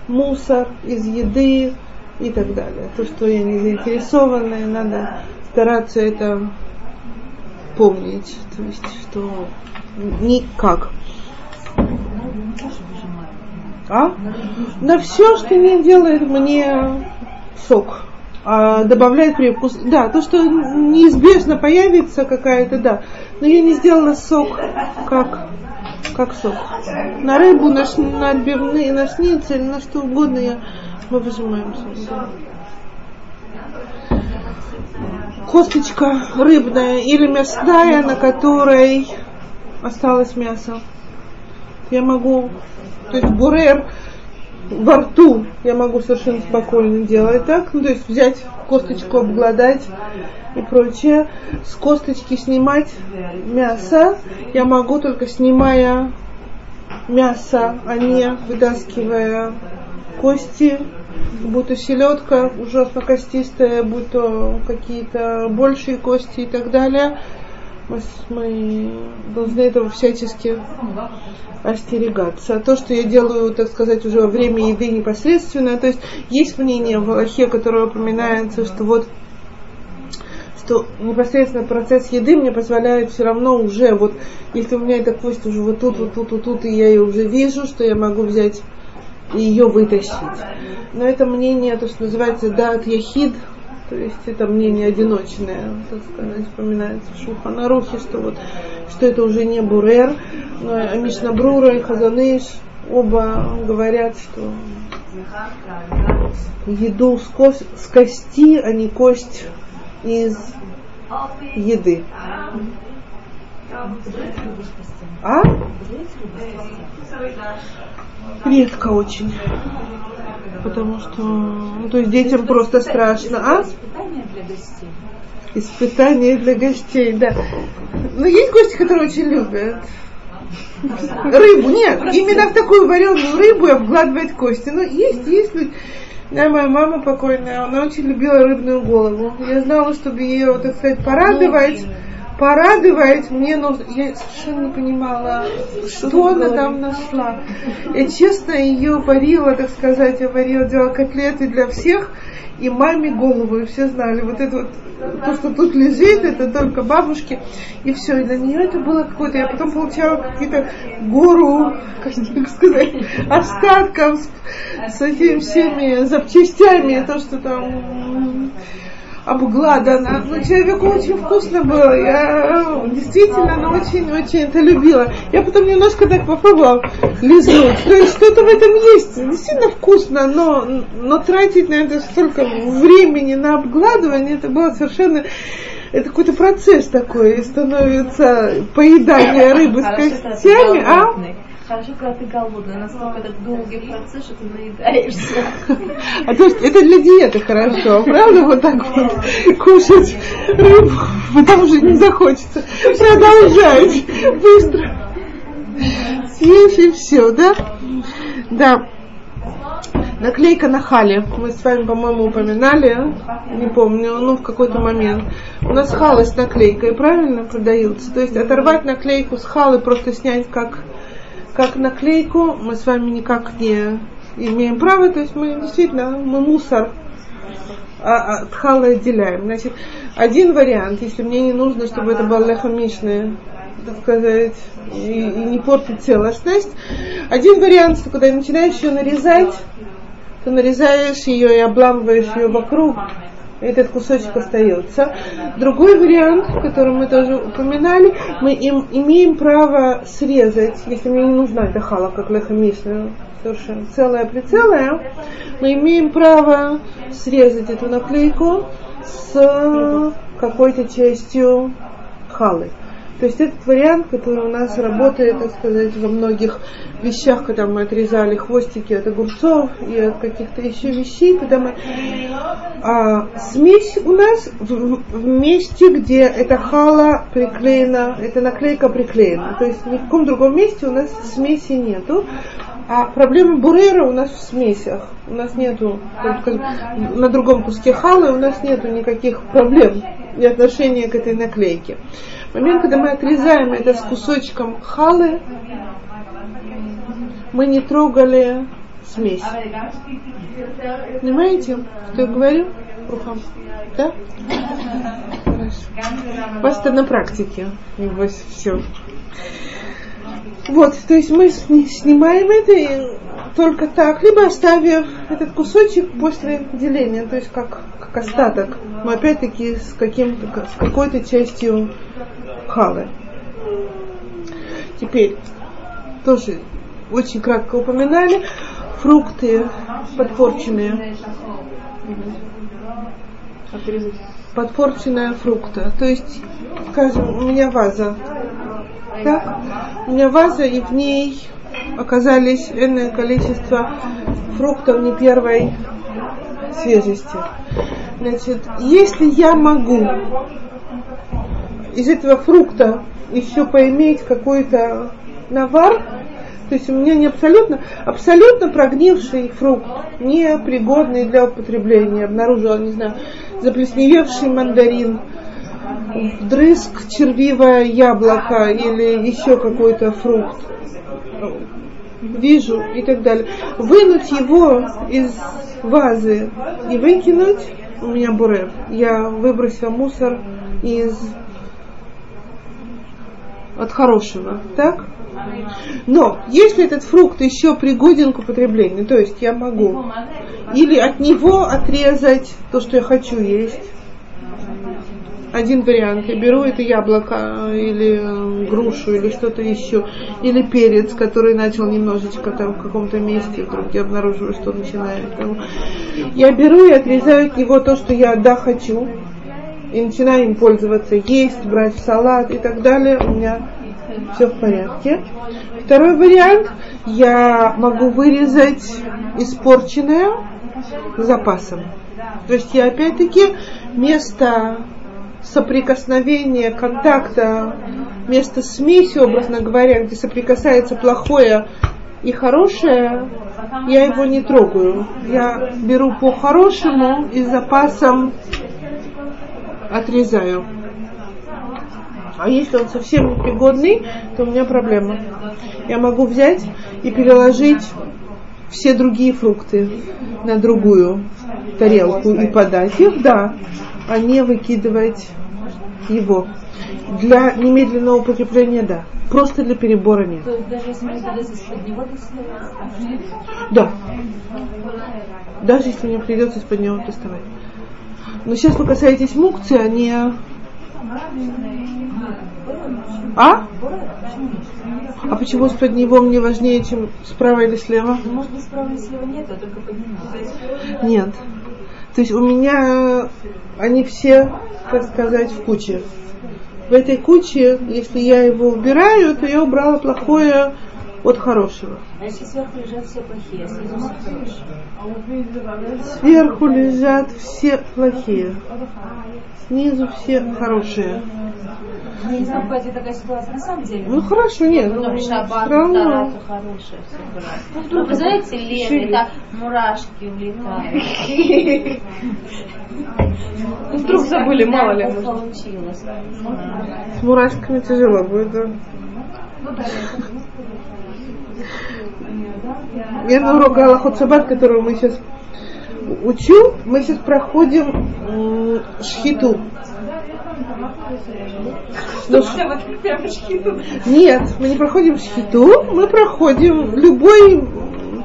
мусор из еды и так далее. То, что я не заинтересованная, надо стараться это помнить, то есть что никак. А? На все, что не делает мне сок, а добавляет привкус. Да, то, что неизбежно появится какая-то, да. Но я не сделала сок как, как сок. На рыбу, на, на отбивные, на шницель, на что угодно я, мы выжимаем сок. косточка рыбная или мясная, на которой осталось мясо. Я могу, то есть бурер во рту я могу совершенно спокойно делать так, ну, то есть взять косточку, обгладать и прочее. С косточки снимать мясо я могу только снимая мясо, а не вытаскивая кости, будь то селедка ужасно костистая, будь то какие-то большие кости и так далее. Мы, мы должны этого всячески остерегаться. То, что я делаю, так сказать, уже во время еды непосредственно, то есть есть мнение в Аллахе, которое упоминается, что вот что непосредственно процесс еды мне позволяет все равно уже вот, если у меня эта кость уже вот тут, вот тут, вот тут, и я ее уже вижу, что я могу взять и ее вытащить. Но это мнение, то, что называется дат яхид, то есть это мнение одиночное, так сказать, вспоминается в что вот, что это уже не бурер, но Мишна Брура и Хазаныш оба говорят, что еду с, кос- с кости, а не кость из еды. А? Редко очень. Потому что, ну, то есть детям просто страшно. А? Испытание для гостей. Испытание для гостей, да. Но есть гости, которые очень любят. Рыбу, нет, именно в такую вареную рыбу и обгладывать кости. Но есть, есть люди. Да, моя мама покойная, она очень любила рыбную голову. Я знала, чтобы ее, так сказать, порадовать, порадовать, мне нужно... Я совершенно не понимала, что она там нашла. Я честно ее варила, так сказать, я варила, делала котлеты для всех, и маме голову, и все знали, вот это вот, то, что тут лежит, это только бабушки, и все, и для нее это было какое-то, я потом получала какие-то гору, как сказать, остатков с, с этими всеми запчастями, то, что там м, обгладано. Ну, человеку очень вкусно было. Я действительно, она очень-очень это любила. Я потом немножко так попробовала лизнуть. То есть что-то в этом есть. Действительно вкусно, но, но тратить на это столько времени на обгладывание, это было совершенно... Это какой-то процесс такой становится поедание рыбы с костями, а? Хорошо, когда ты голодный, насколько это долгий процесс, что ты наедаешься. А то есть это для диеты хорошо, правда? Вот так вот кушать рыбу, потом уже не захочется. Продолжать быстро. Съешь и все, да? Да. Наклейка на хале. Мы с вами, по-моему, упоминали, а? не помню, ну, в какой-то момент. У нас халы с наклейкой, правильно, продаются? То есть оторвать наклейку с халы, просто снять как, как наклейку, мы с вами никак не имеем права, то есть мы действительно, мы мусор а, от халы отделяем. Значит, один вариант, если мне не нужно, чтобы это было лехомишное, так сказать, и, и не портить целостность. Один вариант, что когда начинаешь ее нарезать, то нарезаешь ее и обламываешь ее вокруг, этот кусочек остается. Другой вариант, который мы тоже упоминали, мы им, имеем право срезать, если мне не нужна эта хала, как лехомишная, совершенно целое прицелое, мы имеем право срезать эту наклейку с какой-то частью халы. То есть этот вариант, который у нас работает, так сказать, во многих вещах, когда мы отрезали хвостики от огурцов и от каких-то еще вещей, когда мы... А, смесь у нас в, в месте, где эта хала приклеена, эта наклейка приклеена. То есть ни в каком другом месте у нас смеси нету. А проблема бурера у нас в смесях. У нас нету, на другом куске халы у нас нету никаких проблем и отношения к этой наклейке. Момент, когда мы отрезаем это с кусочком халы, мы не трогали смесь. Понимаете, что я говорю? Рухам? Да? Хорошо. У вас это на практике, небось, все. Вот, то есть мы снимаем это и только так, либо оставив этот кусочек после деления, то есть как, как остаток, но опять-таки с, каким-то, с какой-то частью халы. Теперь, тоже очень кратко упоминали, фрукты подпорченные. Подпорченная фрукта. То есть, скажем, у меня ваза так? У меня ваза, и в ней оказались энное количество фруктов не первой свежести. Значит, если я могу из этого фрукта еще поиметь какой-то навар, то есть у меня не абсолютно, абсолютно прогнивший фрукт, не пригодный для употребления. Обнаружила, не знаю, заплесневевший мандарин, вдрызг червивое яблоко или еще какой-то фрукт. Вижу и так далее. Вынуть его из вазы и выкинуть, у меня бурев. Я выбросила мусор из от хорошего, так? Но если этот фрукт еще пригоден к употреблению, то есть я могу или от него отрезать то, что я хочу есть, один вариант. Я беру это яблоко или э, грушу или что-то еще. Или перец, который начал немножечко там в каком-то месте, вдруг я обнаруживаю, что начинает. Там. Я беру и отрезаю от него то, что я да хочу. И начинаю им пользоваться, есть, брать салат и так далее. У меня все в порядке. Второй вариант. Я могу вырезать испорченное запасом. То есть я опять-таки место соприкосновения, контакта, место смеси, образно говоря, где соприкасается плохое и хорошее, я его не трогаю. Я беру по-хорошему и запасом отрезаю. А если он совсем непригодный, то у меня проблема. Я могу взять и переложить все другие фрукты на другую тарелку и подать их, да, а не выкидывать его. Для немедленного употребления, да. Просто для перебора нет. Да. Даже если мне придется из-под него доставать. Но сейчас вы касаетесь мукции, а не... А? А почему из-под него мне важнее, чем справа или слева? Ну, может быть, справа или слева нет, а только поднимать. Нет. То есть у меня они все, так сказать, в куче. В этой куче, если я его убираю, то я убрала плохое от хорошего. А сверху лежат все плохие, а снизу все хорошие? Сверху лежат все плохие. Снизу все хорошие. Я не знаю, бывает такая ситуация на самом деле. Ну хорошо, нет. Ну, ну шаббат, равно... хорошая, все ну, Вы знаете, Лен, это мурашки улетают. Ну, вдруг забыли, мало ли. Получилось. С мурашками тяжело будет, да. Я на урок Галахот Шаббат, которого мы сейчас учу, мы сейчас проходим шхиту. Ну, Нет, мы не проходим шхиту, мы проходим любой,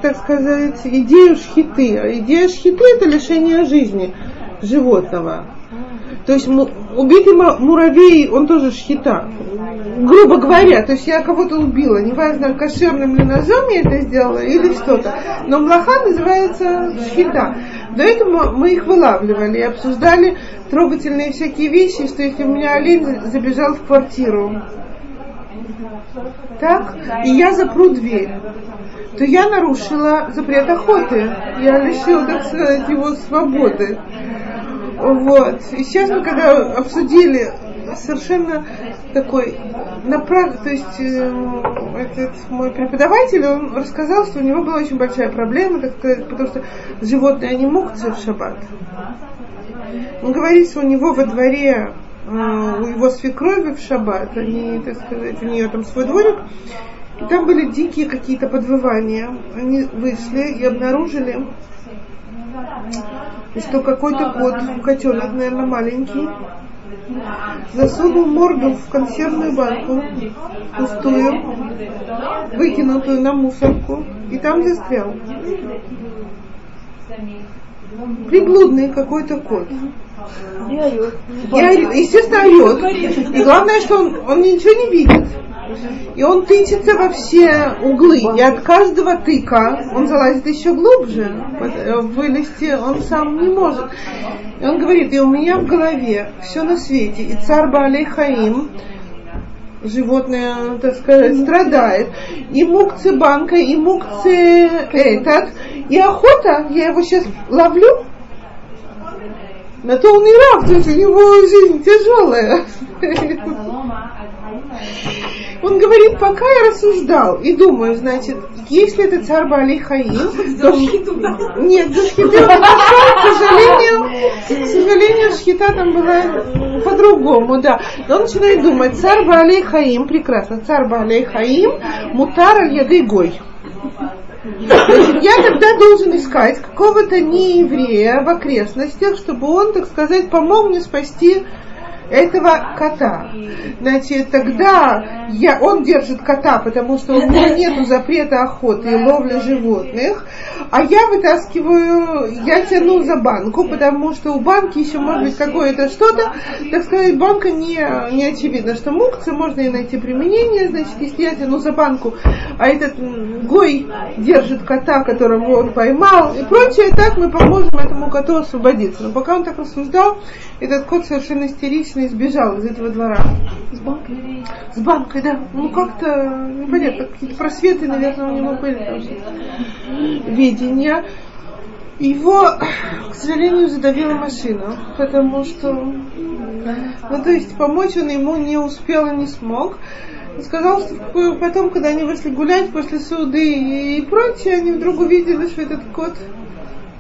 так сказать, идею шхиты. А идея шхиты это лишение жизни животного. То есть убитый муравей, он тоже шхита. Грубо говоря, то есть я кого-то убила, неважно, кошерным ли ножом я это сделала или что-то. Но млаха называется шхита. До этого мы их вылавливали и обсуждали трогательные всякие вещи, что если у меня олень забежал в квартиру, так, и я запру дверь, то я нарушила запрет охоты. Я лишила, так сказать, его свободы. Вот. И сейчас мы когда обсудили совершенно такой направ... то есть э, этот мой преподаватель, он рассказал, что у него была очень большая проблема, так сказать, потому что животные, они мукцы в шаббат. Он говорит, что у него во дворе, э, у его свекрови в шаббат, они, так сказать, у нее там свой дворик, и там были дикие какие-то подвывания. Они вышли и обнаружили, что какой-то кот, котенок, наверное, маленький, засунул морду в консервную банку, пустую, выкинутую на мусорку, и там застрял. Приблудный какой-то кот. И орёт. И естественно, орет. И главное, что он, он ничего не видит. И он тычется во все углы. И от каждого тыка он залазит еще глубже. Э, Вылезти он сам не может. И он говорит, и у меня в голове все на свете. И царь Баалей Хаим, животное, так сказать, страдает. И мукцы банка, и мукцы этот. И охота, я его сейчас ловлю, на то он и раб, то есть у него жизнь тяжелая. Он говорит, пока я рассуждал и думаю, значит, если это царь Бали Хаим, то... Нет, за шхиты он к сожалению, к сожалению, шхита там была по-другому, да. Но он начинает думать, царь Бали Хаим, прекрасно, царь Бали Хаим, мутар аль яды гой. Значит, я тогда должен искать какого-то нееврея в окрестностях, чтобы он, так сказать, помог мне спасти этого кота. Значит, тогда я, он держит кота, потому что у него нет запрета охоты и ловли животных, а я вытаскиваю, я тяну за банку, потому что у банки еще может быть какое-то что-то, так сказать, банка не, не очевидно, что мукцы можно и найти применение, значит, если я тяну за банку, а этот гой держит кота, которого он поймал и прочее, так мы поможем этому коту освободиться. Но пока он так рассуждал, этот кот совершенно истеричный сбежал из этого двора. С банкой. С банкой, да. Ну как-то непонятно, какие-то просветы, наверное, у него были там видения. Его, к сожалению, задавила машина, потому что, ну то есть помочь он ему не успел и не смог. Сказал, что потом, когда они вышли гулять после суды и прочее, они вдруг увидели, что этот кот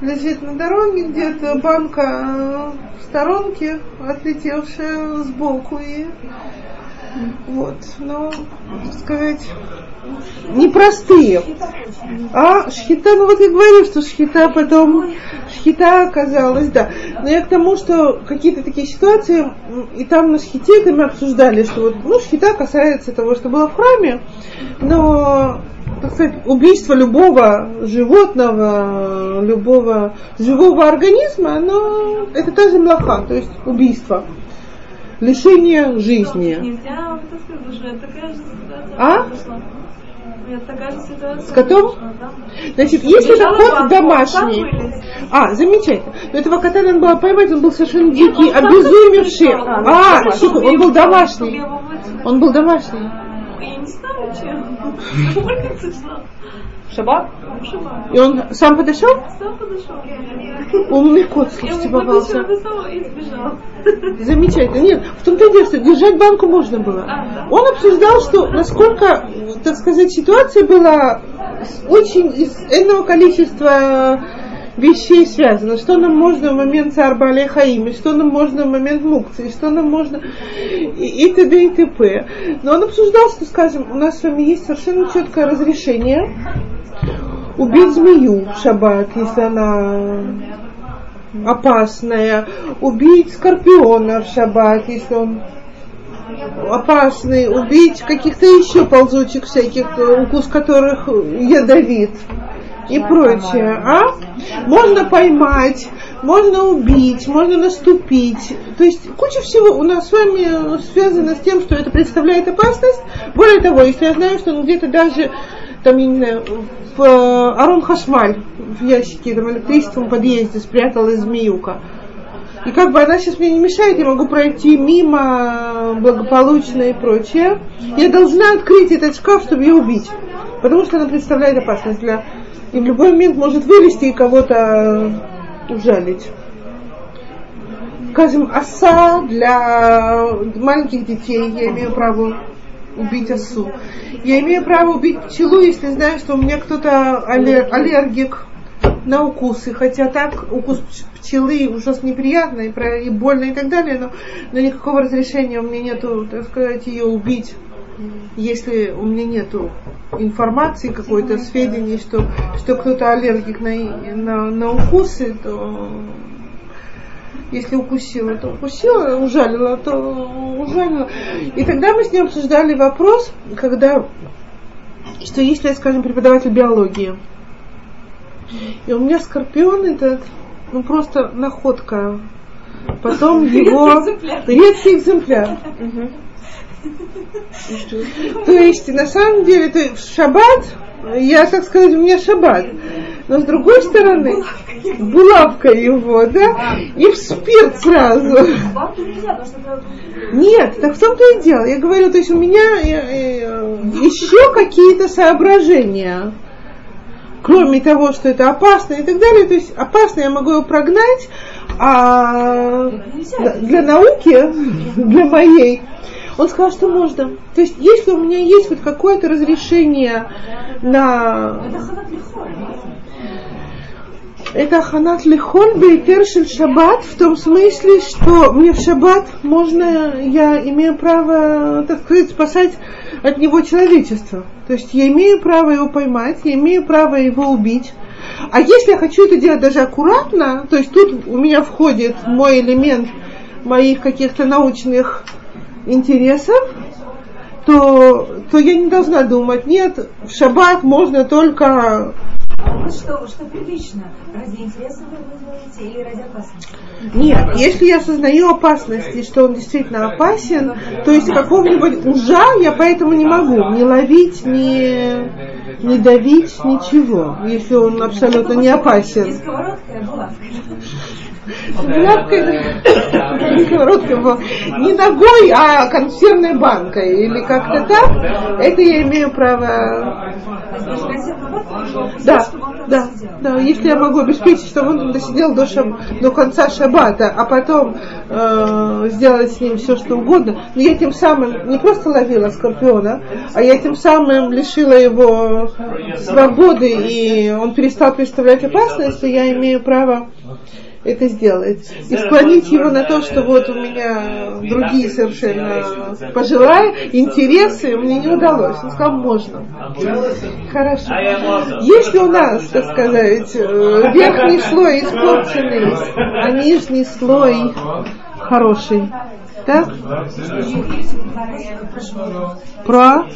лежит на дороге, где-то банка э, в сторонке, отлетевшая сбоку. И вот, но, так сказать, непростые. А шхита, ну вот я говорю, что шхита потом, шхита оказалась, да. Но я к тому, что какие-то такие ситуации, и там на шхите это мы обсуждали, что вот, ну, шхита касается того, что было в храме, но так сказать, убийство любого животного, любого живого организма, оно это та же млаха, то есть убийство, лишение жизни. А? ситуация. С котом? Значит, если это кот домашний, а, замечательно. Но этого кота надо было поймать, он был совершенно дикий, обезумевший. А, А, он был домашний. Он был домашний. Я не знаю, чем. Числа? Шаббат? Шаббат. И он сам подошел? Сам подошел. Умный кот, слушайте, попался. и сбежал. Замечательно. Нет, в том-то и дело, что держать банку можно было. А, да. Он обсуждал, что насколько, так сказать, ситуация была очень из энного количества вещей связано, что нам можно в момент Алей Хаими, что нам можно в момент мукции, что нам можно и, и т.д. и т.п. Но он обсуждал, что, скажем, у нас с вами есть совершенно четкое разрешение убить змею в шаббат, если она опасная, убить скорпиона в шаббат, если он опасный, убить каких-то еще ползучек всяких, укус которых ядовит. И прочее. А? Можно поймать, можно убить, можно наступить. То есть куча всего у нас с вами связано с тем, что это представляет опасность. Более того, если я знаю, что он где-то даже там, я не знаю, в э, Арон Хашмаль в ящике там, электричеством подъезде спряталась змеюка. И как бы она сейчас мне не мешает, я могу пройти мимо благополучно и прочее. Я должна открыть этот шкаф, чтобы ее убить. Потому что она представляет опасность для... И в любой момент может вылезти и кого-то ужалить. Скажем, оса для маленьких детей, я имею право убить осу. Я имею право убить пчелу, если знаю, что у меня кто-то аллергик на укусы, хотя так укус пчелы ужасно неприятно и, и больно и так далее, но, но никакого разрешения у меня нету, так сказать, ее убить, если у меня нету информации какой-то, сведений, что, что кто-то аллергик на, на, на укусы, то если укусила, то укусила, ужалила, то ужалила. И тогда мы с ним обсуждали вопрос, когда, что если я, скажем, преподаватель биологии, и у меня скорпион этот, ну просто находка. Потом его редкий экземпляр. То есть, на самом деле, это шаббат, я, так сказать, у меня шаббат. Но с другой стороны, булавка его, да, и в спирт сразу. Нет, так в том-то и дело. Я говорю, то есть у меня э, э, еще какие-то соображения кроме того, что это опасно и так далее, то есть опасно я могу его прогнать, а для науки, для моей, он сказал, что можно. То есть, если у меня есть хоть какое-то разрешение на... Это ханат лихоль бейтер шель шаббат в том смысле, что мне в шаббат можно, я имею право, так сказать, спасать от него человечество. То есть я имею право его поймать, я имею право его убить. А если я хочу это делать даже аккуратно, то есть тут у меня входит мой элемент моих каких-то научных интересов, то, то я не должна думать, нет, в шаббат можно только что, что прилично? Ради интереса вы делаете или ради опасности? Нет, если я осознаю опасность и что он действительно опасен, то есть какого-нибудь ужа я поэтому не могу не ловить, не, не давить, ничего, если он абсолютно не опасен. Не ногой, а консервной банкой или как-то так, это я имею право. Да, да, да. Если я могу обеспечить, чтобы он досидел до, шаб, до конца шаббата, а потом э, сделать с ним все, что угодно, но я тем самым не просто ловила скорпиона, а я тем самым лишила его свободы, и он перестал представлять опасность, то я имею право это сделать. И склонить его на то, что вот у меня другие совершенно пожелания, интересы, мне не удалось. Он сказал, можно. Хорошо. Если у нас, так сказать, э, верхний слой испорченный, а нижний слой хороший, так? Про?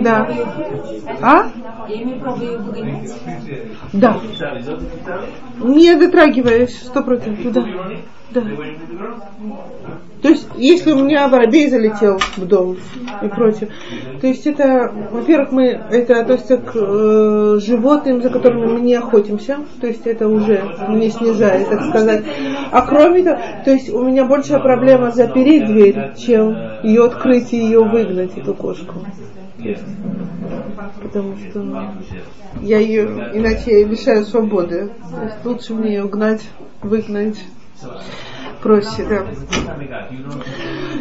Да. А? Да. Не дотрагиваясь, сто процентов, да. Да. То есть, если у меня воробей залетел в дом и прочее, то есть это, во-первых, мы это относится к э, животным, за которыми мы не охотимся, то есть это уже не снижает, так сказать. А кроме того, то есть у меня большая проблема запереть дверь, чем ее открыть и ее выгнать, эту кошку. Потому что я ее, иначе я ее лишаю свободы. Лучше мне ее гнать, выгнать проще, да.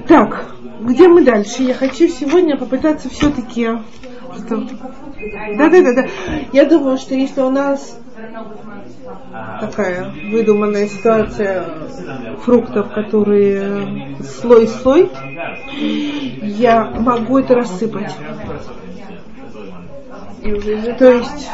Так, где мы дальше? Я хочу сегодня попытаться все-таки... Да, да, да. Я думаю, что если у нас такая выдуманная ситуация фруктов, которые слой-слой, я могу это рассыпать. То есть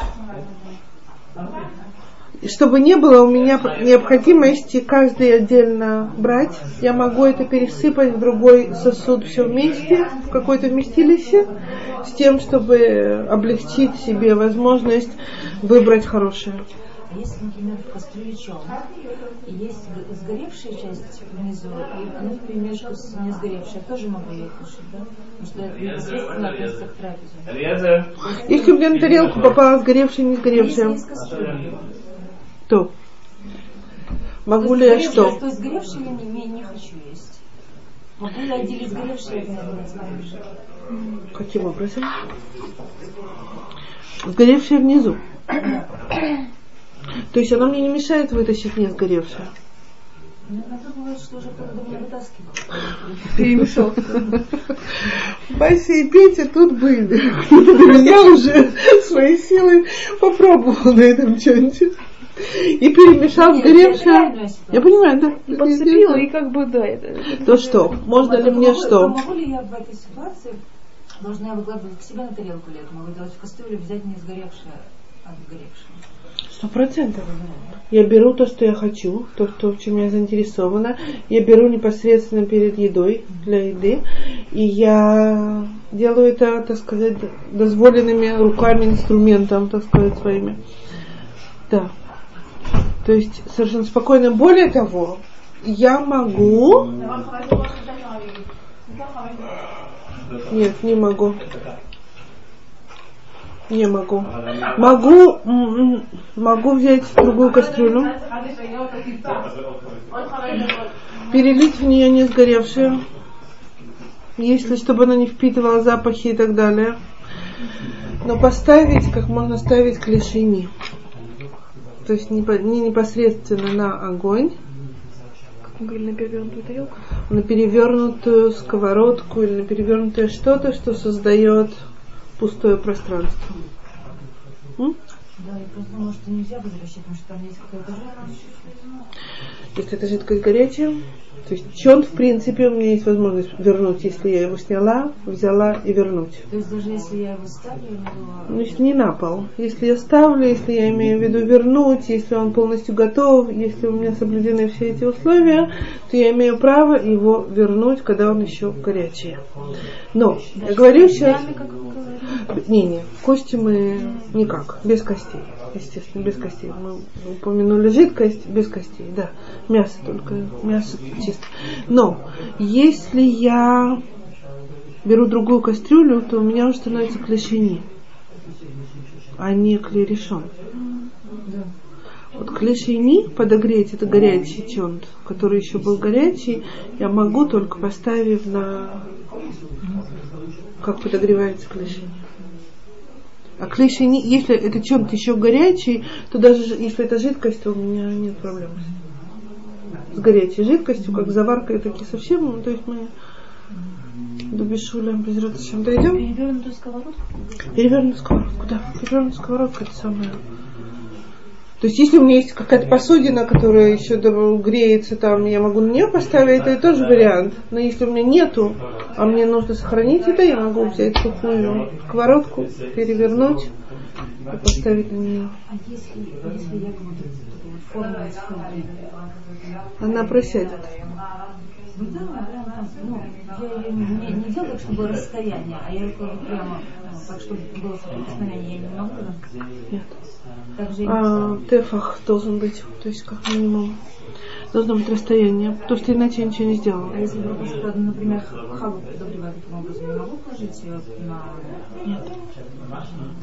чтобы не было у меня необходимости каждый отдельно брать, я могу это пересыпать в другой сосуд все вместе, в какое-то вместилище, с тем, чтобы облегчить себе возможность выбрать хорошее. А если, например, в кастрюле чем, и есть сгоревшая часть внизу, и она вперемешку с не сгоревшей, я тоже могу ее кушать, да? Потому что это непосредственно относится к трапезе. Если у меня на тарелку попала сгоревшая, не сгоревшая, есть кастрюля, то могу ли я есть что? сгоревшее- сгоревшее я не, не, не хочу есть. Могу ли отделить сгоревшее от? Каким образом? Сгоревшая внизу. То есть оно мне не мешает вытащить не сгоревшее. Ну, что давно вытаскивал. Перемешал. Вася и Петя тут были. Меня уже свои силы попробовал на этом чонте. И перемешал ситуация. Я понимаю, да? И подцепила, и как бы, да, это... То что? Можно ли мне что? Могу ли я в этой ситуации, должна я выкладывать к себе на тарелку или это могу делать в кастрюле, взять не сгоревшее, а сгоревшее? Сто процентов. Я беру то, что я хочу, то, что, в чем я заинтересована. Я беру непосредственно перед едой, для еды. И я делаю это, так сказать, дозволенными руками, инструментом, так сказать, своими. Да. То есть совершенно спокойно. Более того, я могу... Нет, не могу. Не могу. Могу, могу взять другую кастрюлю, перелить в нее не сгоревшую, если чтобы она не впитывала запахи и так далее. Но поставить, как можно ставить клешини. То есть не, не непосредственно на огонь, Как мы говорили, на перевернутую тарелку. на перевернутую сковородку или на перевернутое что-то, что создает пустое пространство. М? Да, я просто думала, что нельзя возвращать, потому что там есть какая-то жидкость. Если это жидкость горячая, то есть чон, в принципе, у меня есть возможность вернуть, если я его сняла, взяла и вернуть. То есть даже если я его ставлю, него... Ну, если не на пол. Если я ставлю, если я имею в виду вернуть, если он полностью готов, если у меня соблюдены все эти условия, то я имею право его вернуть, когда он еще горячий. Но, я говорю сейчас... Не, не, кости мы никак, без костей. Естественно, без костей. Мы упомянули жидкость без костей, да. Мясо только, мясо чисто. Но, если я беру другую кастрюлю, то у меня уже становится клешини, а не клерешон. Вот клешини подогреть, это горячий чонт, который еще был горячий, я могу только поставив на как подогревается клешини. А клешини, если это чонт еще горячий, то даже если это жидкость, то у меня нет проблем с горячей жидкостью, как заварка, таки совсем, ну, то есть мы до Бешуля без чем дойдем. Перевернутую сковородку. Перевернутую сковородку, да. Перевернутую сковородку это самое. То есть, если у меня есть какая-то посудина, которая еще греется там, я могу на нее поставить, это тоже вариант. Но если у меня нету, а мне нужно сохранить это, я могу взять сухую сковородку, перевернуть и поставить на нее. А Она просядет. Ну да, там, ну, я ее не, не делаю так, чтобы расстояние, а я ее кладу прямо ну, так, чтобы было соприкосновение, я не могу, да? Нет. Так же А, тефах должен быть, то есть как минимум. Должно быть расстояние, потому что иначе я ничего не сделала. А если я например, халу подогреваю таким образом, я могу положить ее на... Нет.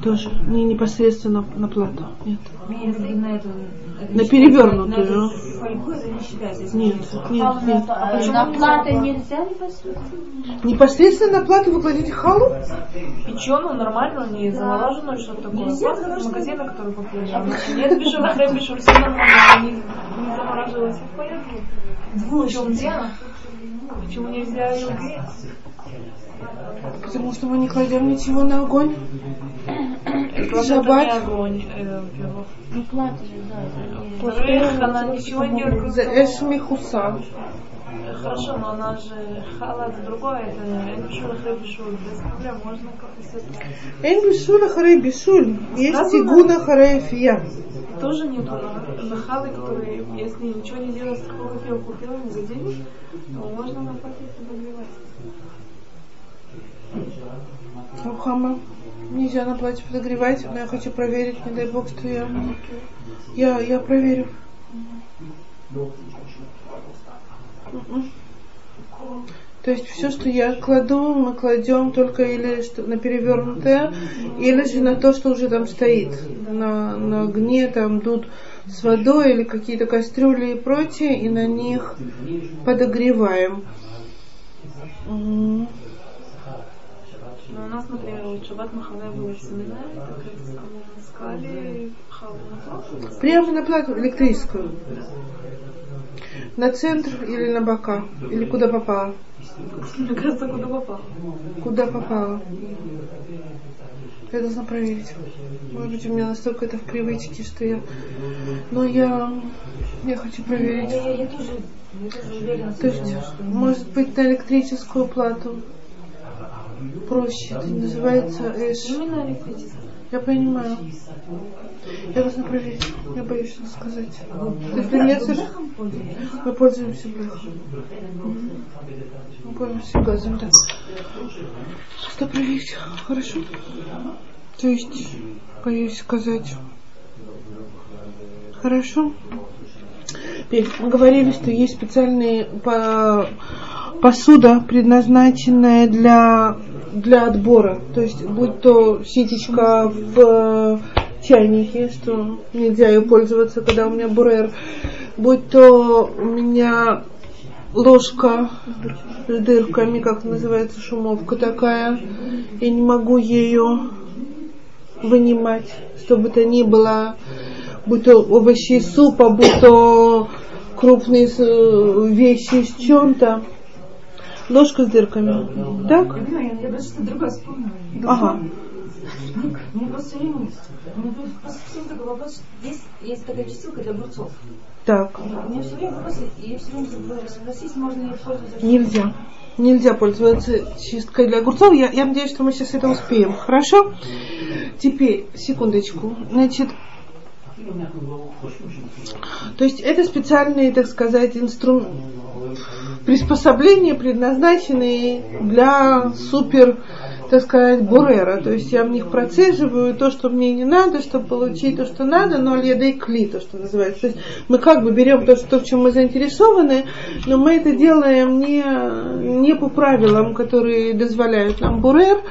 Тоже не непосредственно на плату. Нет. На эту... На перевернутую. На эту фольгу это не считается. если Нет, нет, нет. А на платы нельзя непосредственно? Непосредственно на плату вы кладете халу? Печеную, нормальную, не замораженную, что-то такое. Нельзя замораженную. магазина, который купили. Нет, бешур, хлеб, бешур, все нормально. Не, не порядке. Почему нельзя? Ее греть? Потому что мы не кладем ничего на огонь. Это Шаббат. не огонь, э. Ну платы же, да. она ничего не За эшмихуса. Хорошо, но она же хала это другое, это хлеб, бешур. Без проблем, можно как-то с этим. Эн бишуль харей бишуль. Есть тигуна харей фия. тоже нет нахалы, которые, если ничего не делать, страховой кофе купила не за денег, то можно наплатить подогревать. Рухама, нельзя на платье подогревать, но я хочу проверить, не дай бог, что я... Я, я проверю. То есть все, что я кладу, мы кладем только или что, на перевернутое, или же на то, что уже там стоит. На, на огне там дуд с водой или какие-то кастрюли и прочее, и на них подогреваем. Ну, у нас, например, шаббат Махале был в Семинаре, так сказали, Прямо на плату электрическую. На центр или на бока? Или куда попало? Мне кажется, куда попал. Куда попало? Я должна проверить. Может быть, у меня настолько это в привычке, что я... Но я... Я хочу проверить. Я, я тоже, я тоже уверена, То есть, что может быть, на электрическую плату проще. Это называется эш. Именно электрический. Я понимаю. Я должна проверить. Я боюсь что сказать. Меня совершенно... Мы пользуемся брахом. Мы пользуемся газом, да. Что проверить? Хорошо. То есть, боюсь сказать. Хорошо. Мы говорили, что есть специальные по- посуда, предназначенная для, для отбора. То есть, будь то ситечка в э, чайнике, что нельзя ее пользоваться, когда у меня бурер, будь то у меня ложка с дырками, как называется, шумовка такая, я не могу ее вынимать, чтобы это ни было, будь то овощи супа, будь то крупные э, вещи с чем-то. Ложка с дырками. Так? Я, я даже что другое вспомнила. Ага. Мне просто время, мне просто все время такой вопрос, есть, есть такая чистилка для огурцов. Так. Меня все время вопрос, и я все время забываю спросить, можно ли пользоваться Нельзя. Нельзя пользоваться чисткой для огурцов. Я, я надеюсь, что мы сейчас это успеем. Хорошо? Теперь, секундочку. Значит, то есть это специальные, так сказать, инстру... приспособления, предназначенные для супер, так сказать, бурера. То есть я в них процеживаю то, что мне не надо, чтобы получить то, что надо, но леда и кли, то, что называется. То есть мы как бы берем то, что, в чем мы заинтересованы, но мы это делаем не, не по правилам, которые дозволяют нам бурер,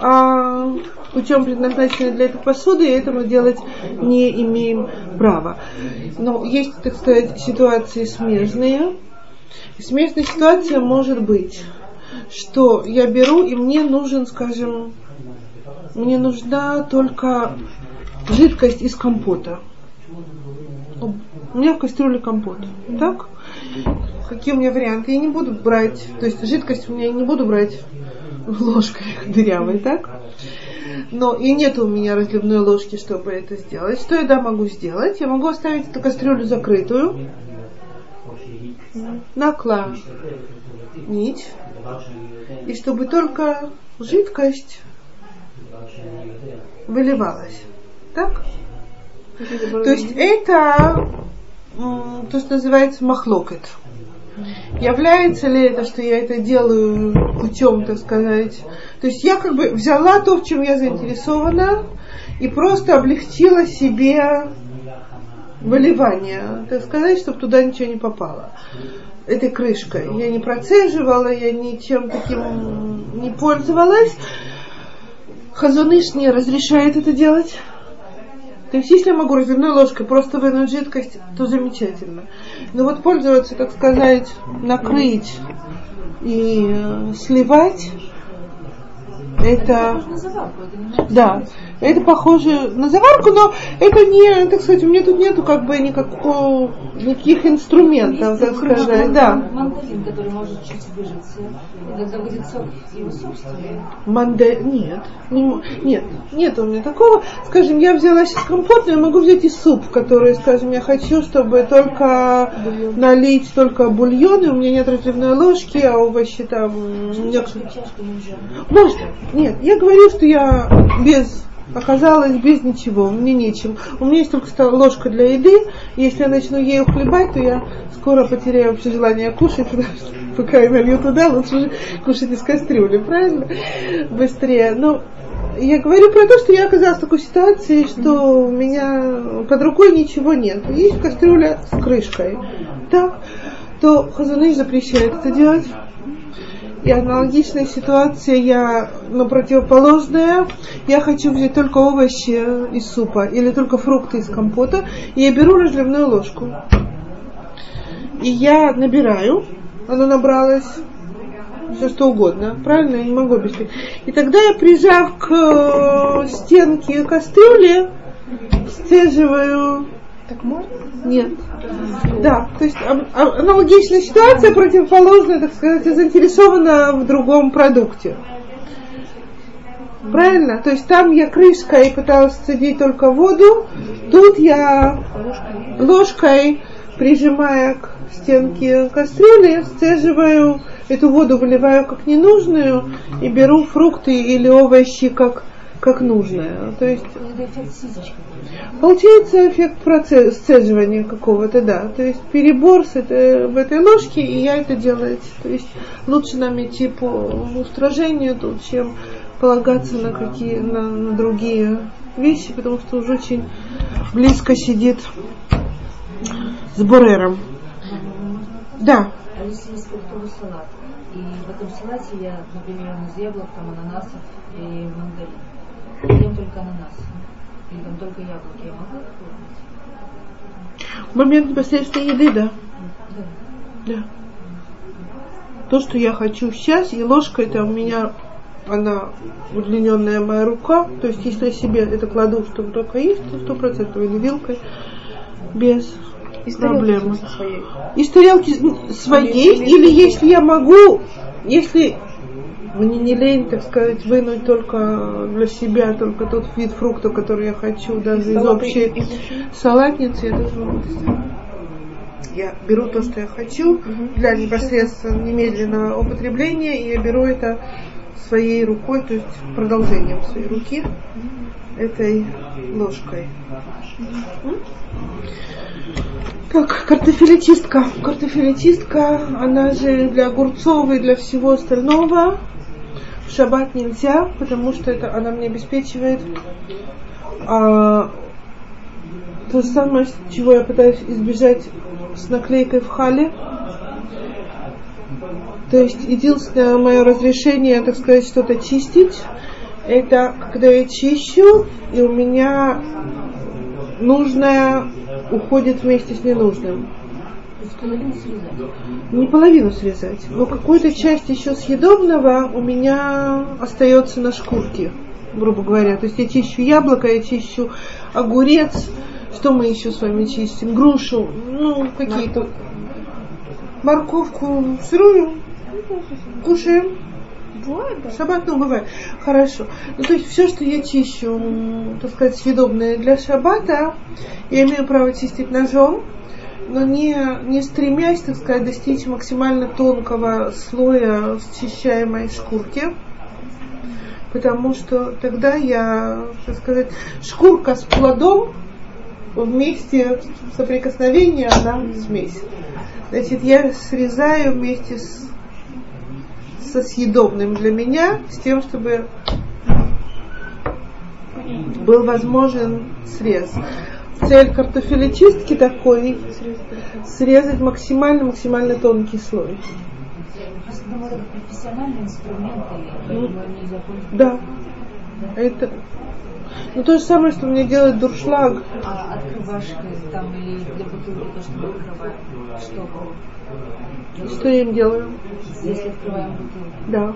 а путем предназначенной для этой посуды, и это мы делать не имеем права. Но есть, так сказать, ситуации смежные. И смежная ситуация может быть, что я беру, и мне нужен, скажем, мне нужна только жидкость из компота. У меня в кастрюле компот. Так? Какие у меня варианты? Я не буду брать, то есть жидкость у меня не буду брать ложкой дырявой, так? Но и нет у меня разливной ложки, чтобы это сделать. Что я да могу сделать? Я могу оставить эту кастрюлю закрытую, наклонить, и чтобы только жидкость выливалась. Так? То есть это то, что называется махлокет. Является ли это, что я это делаю путем, так сказать? То есть я как бы взяла то, в чем я заинтересована, и просто облегчила себе выливание, так сказать, чтобы туда ничего не попало. Этой крышкой. Я не процеживала, я ничем таким не пользовалась. Хазуныш не разрешает это делать. То есть, если я могу разливной ложкой просто вынуть жидкость, то замечательно. Но вот пользоваться, так сказать, накрыть и э, сливать, это, да, это похоже на заварку, но это не, так сказать, у меня тут нету как бы никакого, никаких инструментов, так сказать, да. Мандарин, который может чуть выжаться, иногда будет сок его собственный. Манде... Нет, не- нет, нет у меня такого. Скажем, я взяла сейчас компот, но я могу взять и суп, который, скажем, я хочу, чтобы только налить только бульон, и у меня нет разливной ложки, а овощи там... м, у меня- Чашку нельзя. Можно. Нет, я говорю, что я без оказалась без ничего, мне нечем. У меня есть только ложка для еды, если я начну ею хлебать, то я скоро потеряю вообще желание кушать, потому что пока я налью туда, лучше кушать из кастрюли, правильно? Быстрее. Но я говорю про то, что я оказалась в такой ситуации, что у меня под рукой ничего нет. Есть кастрюля с крышкой. Так, то Хазуныш запрещает это делать. И аналогичная ситуация, я, ну, противоположная, я хочу взять только овощи из супа или только фрукты из компота, и я беру разливную ложку. И я набираю, она набралась, все что угодно, правильно, я не могу объяснить. И тогда я, прижав к э, стенке кастрюли, сцеживаю Так можно? нет. Да, то есть аналогичная ситуация, противоположная, так сказать, заинтересована в другом продукте. Правильно? То есть там я крышкой пыталась сцедить только воду, тут я ложкой, прижимая к стенке кастрюли, сцеживаю эту воду, выливаю как ненужную и беру фрукты или овощи как, как нужное. То есть сисечки. Получается эффект процесса сцеживания какого-то, да. То есть перебор с этой, в этой ложке, и я это делаю. То есть лучше нам идти по устражению тут, чем полагаться на какие на, на другие вещи, потому что уже очень близко сидит с Борером. Да. А если есть фруктовый салат, и в этом салате я, например, из яблок, там, ананасов и мандарин, ем только ананас, или там только яблоки, я могу? В момент непосредственно еды, да. Да. Да. То, что я хочу сейчас, и ложка это у меня, она удлиненная моя рука. То есть, если я себе это кладу, чтобы только есть, то сто процентов или вилкой, без Из проблемы. тарелки своей. Из тарелки своей, или если я могу, если мне не лень, так сказать, вынуть только для себя только тот вид фрукта, который я хочу, даже из общей из- салатницы, я сделать. Я беру то, что я хочу для непосредственно немедленного употребления, и я беру это своей рукой, то есть продолжением своей руки, этой ложкой. Так, картофелечистка. Картофелечистка, она же для огурцов и для всего остального. В шаббат нельзя, потому что это она мне обеспечивает а, то самое, чего я пытаюсь избежать с наклейкой в хале. То есть единственное мое разрешение, так сказать, что-то чистить, это когда я чищу, и у меня нужное уходит вместе с ненужным. То есть половину срезать. Не половину срезать, но какую-то часть еще съедобного у меня остается на шкурке, грубо говоря. То есть я чищу яблоко, я чищу огурец, что мы еще с вами чистим? Грушу, ну, какие-то. Морковку сырую, кушаем. Бывает, да? Шаббат, ну, бывает. Хорошо. Ну, то есть все, что я чищу, так сказать, съедобное для шаббата, я имею право чистить ножом, но не, не стремясь, так сказать, достичь максимально тонкого слоя счищаемой шкурки. Потому что тогда я, так сказать, шкурка с плодом вместе соприкосновения, она смесь. Значит, я срезаю вместе с со съедобным для меня, с тем, чтобы был возможен срез. Цель картофелечистки такой срезать максимально-максимально тонкий слой. Думаю, это Ну. Да. Это ну, то же самое, что мне делает дуршлаг. А открывашкой там или для бутылки то, что мы открываем, что Что я им делаю? если открываем бутылку, Да?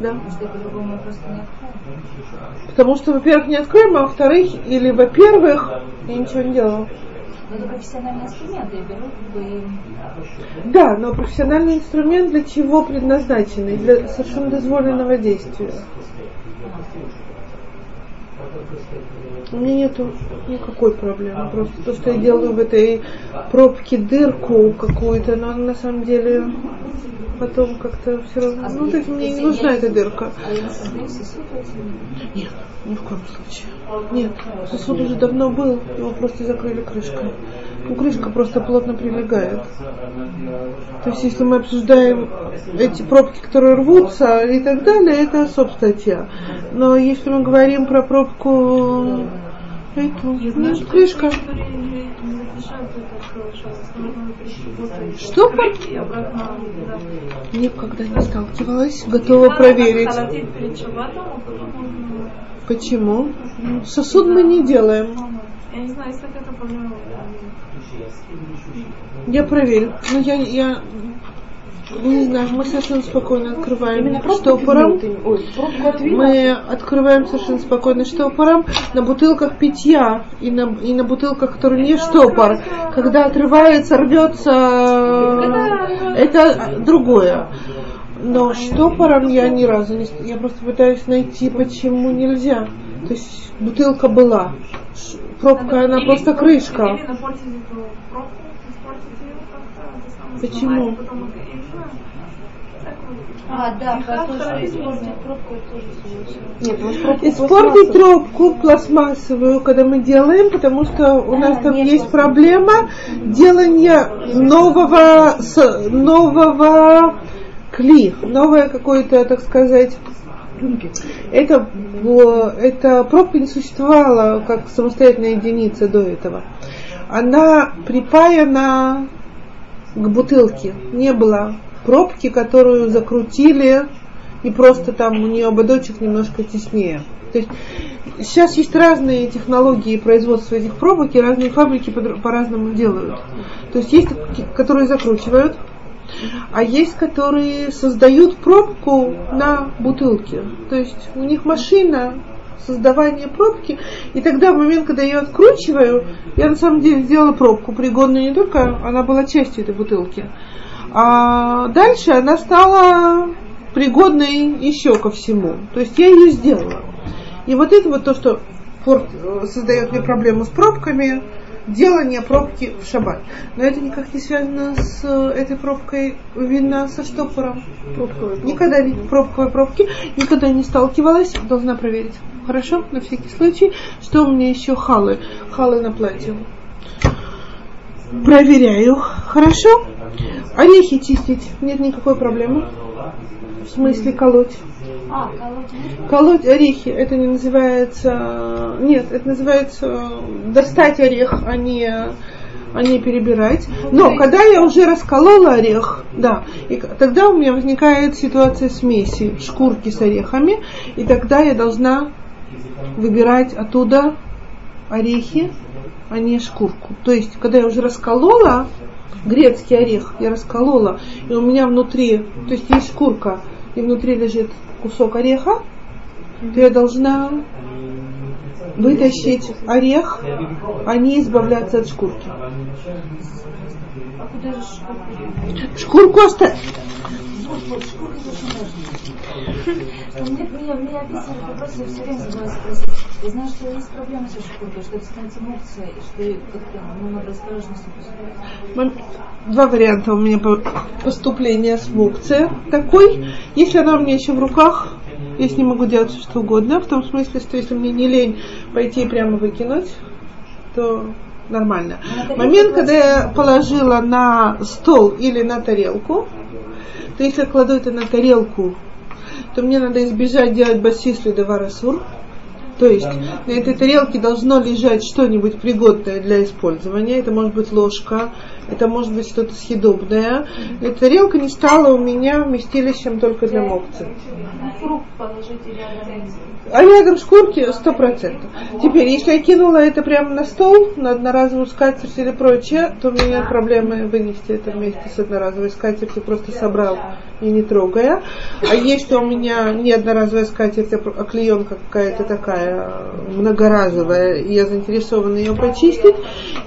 Да. Потому что во-первых, не откроем, а во-вторых, или во-первых, я ничего не делала. Но это профессиональный инструмент, я беру как бы Да, но профессиональный инструмент для чего предназначенный? Для совершенно дозволенного действия. У меня нету никакой проблемы. Просто то, что я делаю в этой пробке дырку какую-то, но на самом деле потом как-то все равно. Ну, то есть мне не нужна эта дырка. Нет, ни в коем случае. Нет, сосуд уже давно был, его просто закрыли крышкой. Ну, крышка просто плотно прилегает. То есть, если мы обсуждаем эти пробки, которые рвутся и так далее, это стоп-статья. Но если мы говорим про пробку эту, нет, крышка. Что? Никогда не сталкивалась, готова проверить. Почему? Сосуд мы не делаем. Я не знаю, если это проблема. Я проверю. Но я, я не знаю, мы совершенно спокойно открываем штопором. Ой. Мы открываем совершенно спокойно штопором на бутылках питья и на, и на бутылках, которые не штопор. Когда отрывается, рвется, это другое. Но штопором я ни разу не... Я просто пытаюсь найти, почему нельзя. То есть бутылка была. Пробка, она просто крышка. Испортить Почему? А, да, второй использовать день. пробку, тоже Испортить пластмассовую. трубку пластмассовую, когда мы делаем, потому что у нас А, там нет есть проблема делания нового, с- нового кли, новое какое-то, так сказать, это, эта пробка не существовала как самостоятельная единица до этого. Она припаяна к бутылке. Не было пробки, которую закрутили и просто там у нее ободочек немножко теснее. То есть сейчас есть разные технологии производства этих пробок, и разные фабрики по-разному делают. То есть есть, которые закручивают, а есть, которые создают пробку на бутылке. То есть у них машина создавания пробки, и тогда в момент, когда я ее откручиваю, я на самом деле сделала пробку, пригодную не только, она была частью этой бутылки, а дальше она стала пригодной еще ко всему. То есть я ее сделала. И вот это вот то, что пор- э, создает мне проблему с пробками, делание пробки в шаббат. Но это никак не связано с э, этой пробкой вина со штопором. Никогда не пробковой пробки, никогда не сталкивалась, должна проверить. Хорошо, на всякий случай. Что у меня еще халы? Халы на платье. Проверяю. Хорошо? Орехи чистить. Нет никакой проблемы. В смысле колоть. А, колоть? Колоть орехи, это не называется... Нет, это называется достать орех, а не, а не перебирать. Но когда я уже расколола орех, да, и тогда у меня возникает ситуация смеси шкурки с орехами, и тогда я должна выбирать оттуда орехи, а не шкурку. То есть, когда я уже расколола грецкий орех, я расколола, и у меня внутри, то есть есть шкурка, и внутри лежит кусок ореха, то я должна вытащить орех, а не избавляться от шкурки. А? Шкурку оставь. Важна. Мне, меня описывали вопрос, я все время забываю спросить. Я знаю, что есть проблема со шкуркой, что это становится мукция, и что как-то ну, надо осторожно с ней поступать. Два варианта у меня по- поступления с мукция такой. Если она у меня еще в руках, я с ней могу делать все что угодно, в том смысле, что если мне не лень пойти и прямо выкинуть, то нормально. Момент, когда я положила на стол или на тарелку, то если я кладу это на тарелку, то мне надо избежать делать басис ледоварасур. То есть на этой тарелке должно лежать что-нибудь пригодное для использования. Это может быть ложка, это может быть что-то съедобное. Эта тарелка не стала у меня вместилищем только для мокцы. А рядом шкурки сто процентов. Теперь, если я кинула это прямо на стол, на одноразовую скатерть или прочее, то у меня проблемы вынести это вместе с одноразовой скатертью, просто собрал и не трогая. А если у меня не одноразовая скатерть, а клеенка какая-то такая многоразовая, и я заинтересована ее почистить,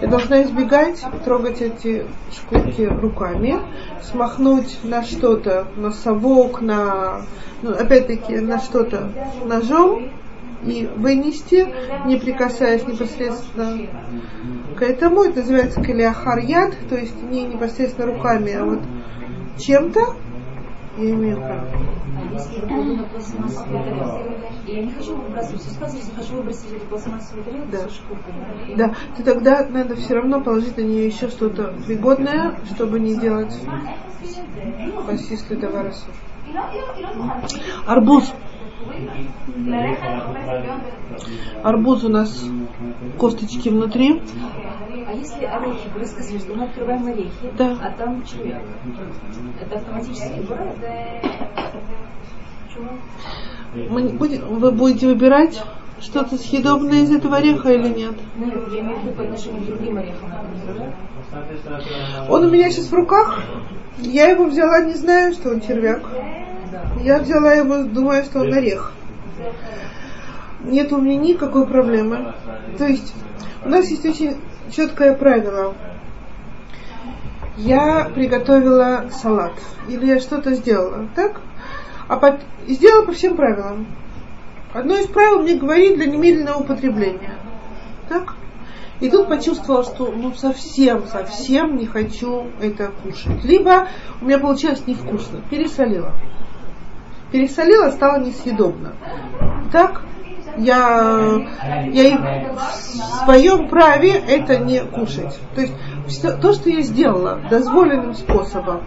я должна избегать трогать эти шкурки руками, смахнуть на что-то, на совок, на, ну, опять-таки, на что-то ножом, и вынести, не прикасаясь непосредственно к этому. Это называется калиахарьят, то есть не непосредственно руками, а вот чем-то я имею право. А если я кладу на пластмассовую тарелку, я не хочу выбрасывать сустав, если хочу выбросить эту пластмассовую тарелку Да. со шкуркой. Да, то тогда надо все равно положить на нее еще что-то пригодное, чтобы не делать посистый товар Арбуз. Арбуз у нас косточки внутри. А если орехи, вы сказали, что мы открываем орехи, Да. а там червяк, это автоматически убирает? Мы будем- вы будете выбирать что-то съедобное из этого ореха или нет? Убирает? Он у меня сейчас в руках. Я его взяла, не знаю, что он червяк. Я взяла его, думая, что он орех. Нет у меня никакой проблемы. То есть у нас есть очень четкое правило. Я приготовила салат или я что-то сделала, так? А пот- и сделала по всем правилам. Одно из правил мне говорит для немедленного употребления. Так? И тут почувствовала, что ну совсем, совсем не хочу это кушать. Либо у меня получилось невкусно, пересолила. Пересолила, стало несъедобно. Так, я, я в своем праве это не кушать. То есть то, что я сделала дозволенным способом,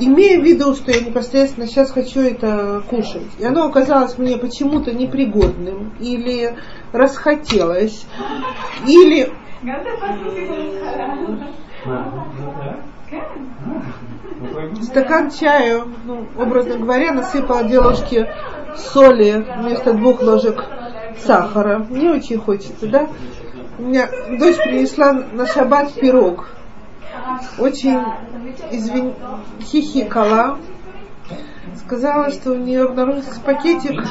имея в виду, что я непосредственно сейчас хочу это кушать, и оно оказалось мне почему-то непригодным, или расхотелось, или стакан чая, ну, образно говоря, насыпала ложки соли вместо двух ложек сахара. Мне очень хочется, да? У меня дочь принесла на шаббат пирог. Очень извин... хихикала. Сказала, что у нее обнаружился пакетик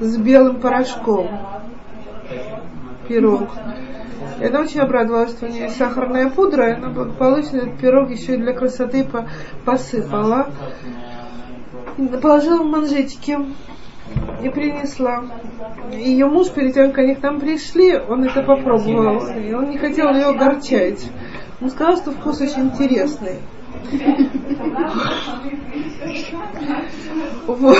с белым порошком. Пирог. И она очень обрадовалась, что у нее сахарная пудра, и она благополучно этот пирог еще и для красоты по- посыпала. Положила в манжетики и принесла. Ее муж, перед тем, как они к нам пришли, он это попробовал. И он не хотел ее огорчать. Он сказал, что вкус очень интересный. Вот.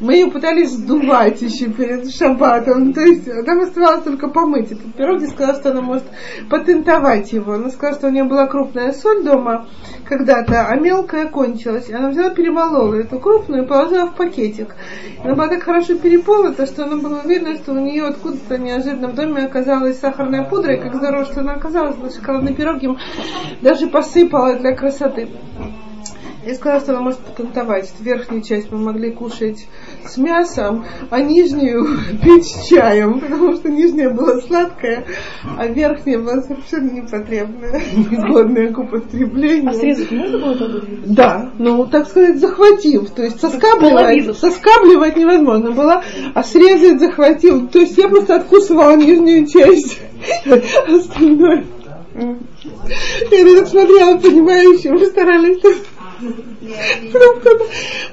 Мы ее пытались сдувать еще перед шаббатом. То есть нам оставалось только помыть и сказала, что она может патентовать его. Она сказала, что у нее была крупная соль дома когда-то, а мелкая кончилась. Она взяла, перемолола эту крупную и положила в пакетик. Она была так хорошо переполота, что она была уверена, что у нее откуда-то неожиданно в доме оказалась сахарная пудра, и как здорово, что она оказалась на шоколадный пирог, им даже посыпала для красоты. Я сказала, что она может патентовать. что Верхнюю часть мы могли кушать с мясом, а нижнюю пить с чаем, потому что нижняя была сладкая, а верхняя была совершенно непотребная, негодная к употреблению. А срезать можно было тогда? Да, ну, так сказать, захватив. То есть соскабливать, соскабливать невозможно было, а срезать захватил. То есть я просто откусывала нижнюю часть, остальное. Я так смотрела, мы старались.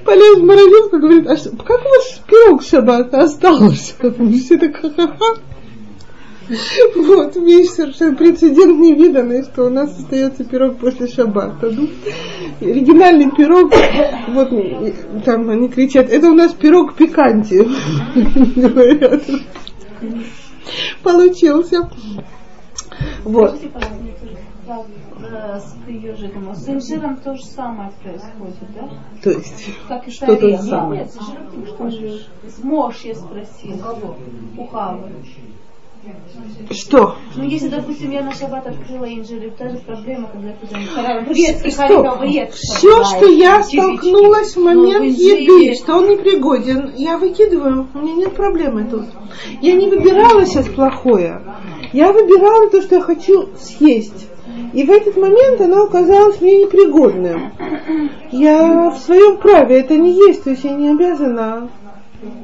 Полез в морозилку говорит, а что, как у вас пирог шаббата остался? Все так ха-ха-ха. Вот, вещь совершенно прецедент невиданный, что у нас остается пирог после шаббата. Ну, оригинальный пирог, вот там они кричат, это у нас пирог пиканти. Получился. Вот. Пожалуйста, э, с. С инжиром то же самое происходит, да? То есть, Как и с Что то же самое. Нет, с инжиром ты не можешь. С Мож, я спросила. У кого? У Хавы. что? Ну, если, допустим, я на шаббат открыла инжир, и та же проблема, когда ты турецкий хариков Все, что я столкнулась в момент еды, что он непригоден, я выкидываю. У меня нет проблемы тут. Я не выбирала сейчас плохое. Я выбирала то, что я хочу съесть. И в этот момент оно оказалось мне непригодным. Я в своем праве это не есть, то есть я не обязана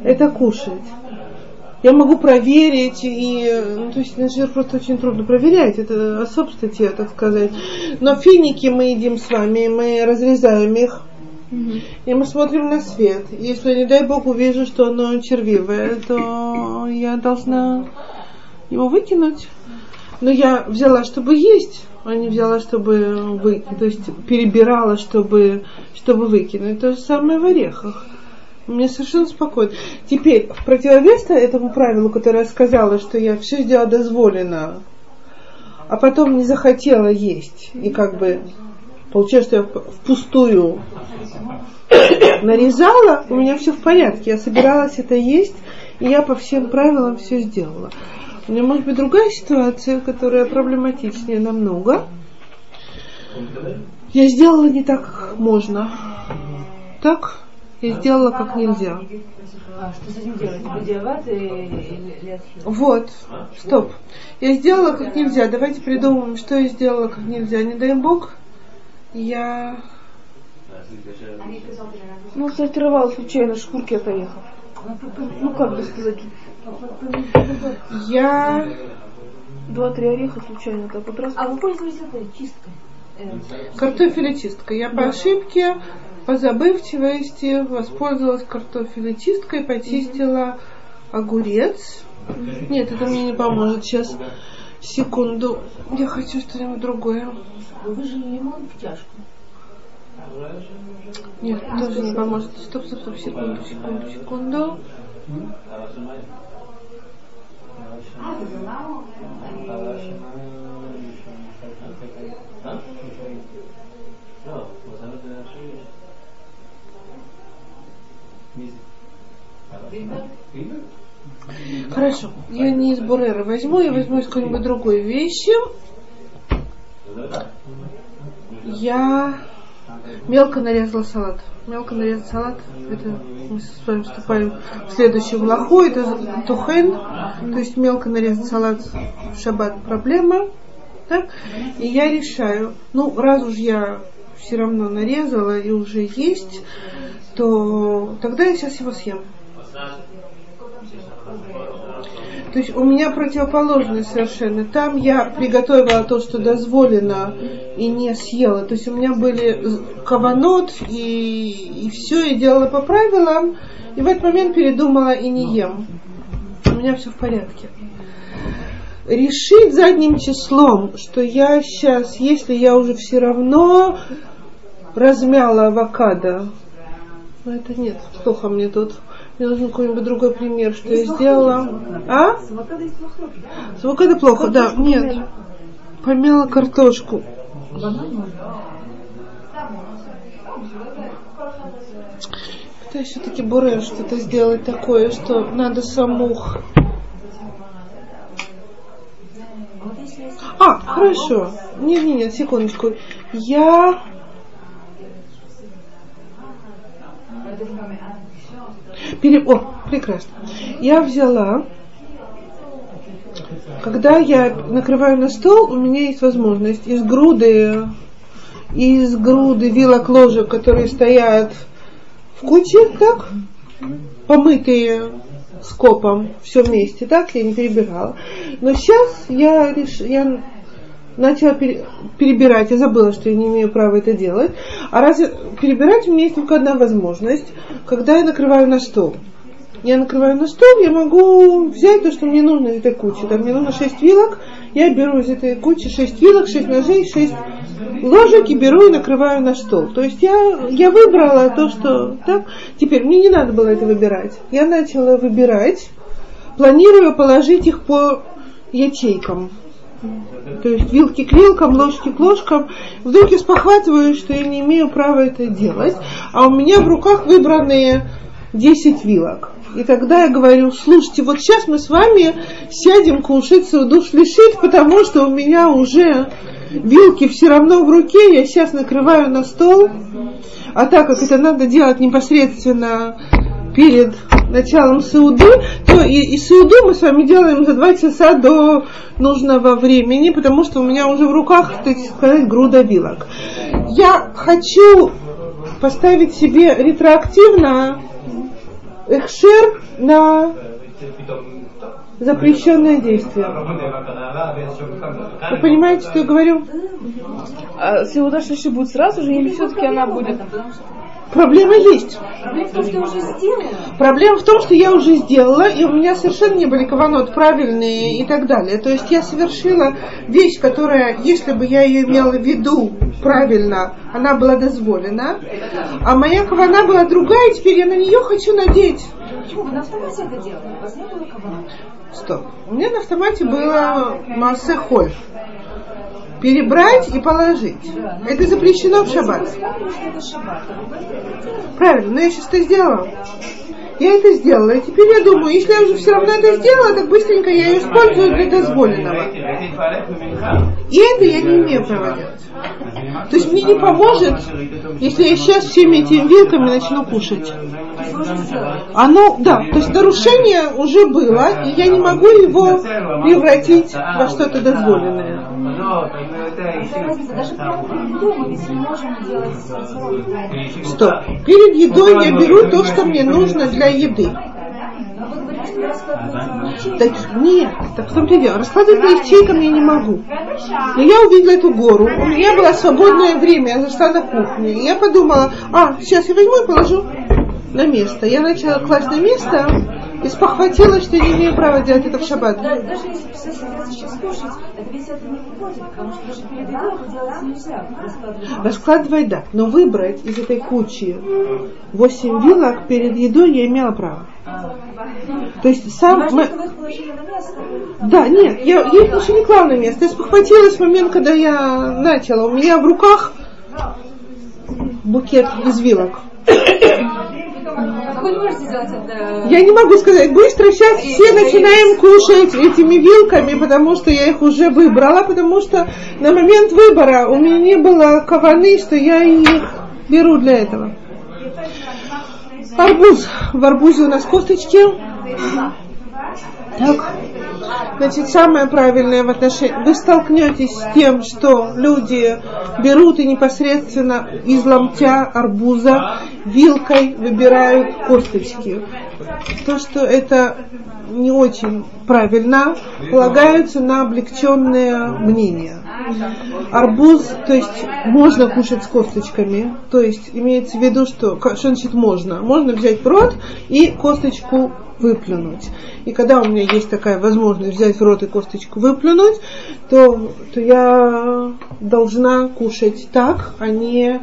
это кушать. Я могу проверить, и, ну, то есть инжир просто очень трудно проверять, это особая статья, так сказать. Но финики мы едим с вами, мы разрезаем их, И мы смотрим на свет. Если, не дай бог, увижу, что оно червивое, то я должна его выкинуть. Но я взяла, чтобы есть, а не взяла, чтобы выкинуть. То есть перебирала, чтобы, чтобы выкинуть. То же самое в орехах. Мне совершенно спокойно. Теперь, в противовес этому правилу, которое я сказала, что я все сделала дозволено, а потом не захотела есть, и как бы получилось, что я впустую нарезала, у меня все в порядке. Я собиралась это есть, и я по всем правилам все сделала. У меня может быть другая ситуация, которая проблематичнее намного. Я сделала не так, как можно. Так? Я сделала как нельзя. А что с этим делать? Бадиават или Вот, стоп. Я сделала как нельзя. Давайте придумаем, что я сделала как нельзя. Не дай бог, я... Ну, сортировала случайно шкурки от орехов. Ну, как бы сказать. Я... Два-три ореха случайно так вот раз. А вы пользовались этой чисткой? Картофелечистка. Я по ошибке, по забывчивости воспользовалась картофелечисткой, почистила огурец. Нет, это мне не поможет сейчас. Секунду. Я хочу что-нибудь другое. Вы же лимон в чашку. Нет, тоже не поможет. Стоп, стоп, стоп, секунду, секунду, секунду. Хорошо, я не из Бурера возьму, я возьму из какой-нибудь другой вещи. Я мелко нарезала салат. Мелко нарезать салат, это мы с вами вступаем в следующую влаху, это тухен, то есть мелко нарезать салат в шаббат проблема. Так? И я решаю, ну, раз уж я все равно нарезала и уже есть, то тогда я сейчас его съем. То есть у меня противоположное совершенно. Там я приготовила то, что дозволено, и не съела. То есть у меня были каванот, и, и все, я делала по правилам, и в этот момент передумала и не ем. У меня все в порядке. Решить задним числом, что я сейчас, если я уже все равно размяла авокадо, ну это нет, плохо мне тут. Мне нужен какой-нибудь другой пример, что я сделала. А? С авокадо плохо, да. Нет. Помяла картошку. Пытаюсь все-таки бурен что-то сделать такое, что надо самух. А, хорошо. Нет, нет, нет, секундочку. Я Пере... О, прекрасно. Я взяла, когда я накрываю на стол, у меня есть возможность из груды, из груды вилок ложек, которые стоят в куче, так, помытые скопом, все вместе, так, я не перебирала. Но сейчас я, реш... я начала перебирать, я забыла, что я не имею права это делать. А раз перебирать у меня есть только одна возможность, когда я накрываю на стол. Я накрываю на стол, я могу взять то, что мне нужно из этой кучи. Там мне нужно 6 вилок, я беру из этой кучи 6 вилок, 6 ножей, 6 ложек и беру и накрываю на стол. То есть я, я выбрала то, что... Так? Теперь мне не надо было это выбирать. Я начала выбирать, планирую положить их по ячейкам. То есть вилки к вилкам, ложки к ложкам. Вдруг я спохватываю, что я не имею права это делать, а у меня в руках выбранные 10 вилок. И тогда я говорю, слушайте, вот сейчас мы с вами сядем кушать душ лишит, потому что у меня уже вилки все равно в руке, я сейчас накрываю на стол. А так как это надо делать непосредственно перед началом Сауды, то и, и Сауду мы с вами делаем за два часа до нужного времени, потому что у меня уже в руках, так сказать, груда вилок. Я хочу поставить себе ретроактивно эхшер на запрещенное действие. Вы понимаете, что я говорю? А Сеуда Шлиши будет сразу же или все-таки она будет? Проблема есть. Проблема в том, что я уже сделала. Проблема в том, что я уже сделала, и у меня совершенно не были каванот правильные и так далее. То есть я совершила вещь, которая, если бы я ее имела в виду правильно, она была дозволена. А моя кавана была другая, и теперь я на нее хочу надеть. Почему? Вы на автомате это делали? У вас не было кабана? Стоп. У меня на автомате было массе холь. Перебрать и положить. Это запрещено в шаббат. Правильно, но я сейчас это сделала. Я это сделала. И теперь я думаю, если я уже все равно это сделала, так быстренько я ее использую для дозволенного. И это я не имею права делать. То есть мне не поможет, если я сейчас всеми этими вилками начну кушать. Оно, да, то есть нарушение уже было, и я не могу его превратить во что-то дозволенное. Рационы. Стоп. Перед едой я беру то, что мне нужно для еды. А вы говорите, что вы раскладываете на ячейки. Так нет, так в том-то и дело. Раскладывать по ячейкам я не могу. Но я увидела эту гору, у меня было свободное время, я зашла на кухню, и я подумала, а, сейчас я возьму и положу на место. Я начала класть на место и спохватилась, что я не имею права делать это в шаббат. Да, даже если собираться сейчас кушать, это весь это не выходит, потому что даже перед едой делать нельзя. Раскладывать, да, но выбрать из этой кучи 8 вилок перед едой я имела право. То есть сам... Важно, мы- место. Да, нет, я, я их еще не клала на место. Я спохватилась в момент, когда я начала. У меня в руках букет из вилок. Как вы не можете сделать это? Я не могу сказать быстро, сейчас все начинаем кушать этими вилками, потому что я их уже выбрала, потому что на момент выбора у меня не было каваны, что я их беру для этого. Арбуз. В арбузе у нас косточки. Так. Значит, самое правильное в отношении... Вы столкнетесь с тем, что люди берут и непосредственно из ломтя арбуза вилкой выбирают косточки. То, что это не очень правильно, полагаются на облегченное мнение. Арбуз, то есть можно кушать с косточками, то есть имеется в виду, что, что значит можно? Можно взять в рот и косточку выплюнуть. И когда у меня есть такая возможность взять в рот и косточку выплюнуть, то, то я должна кушать так, а не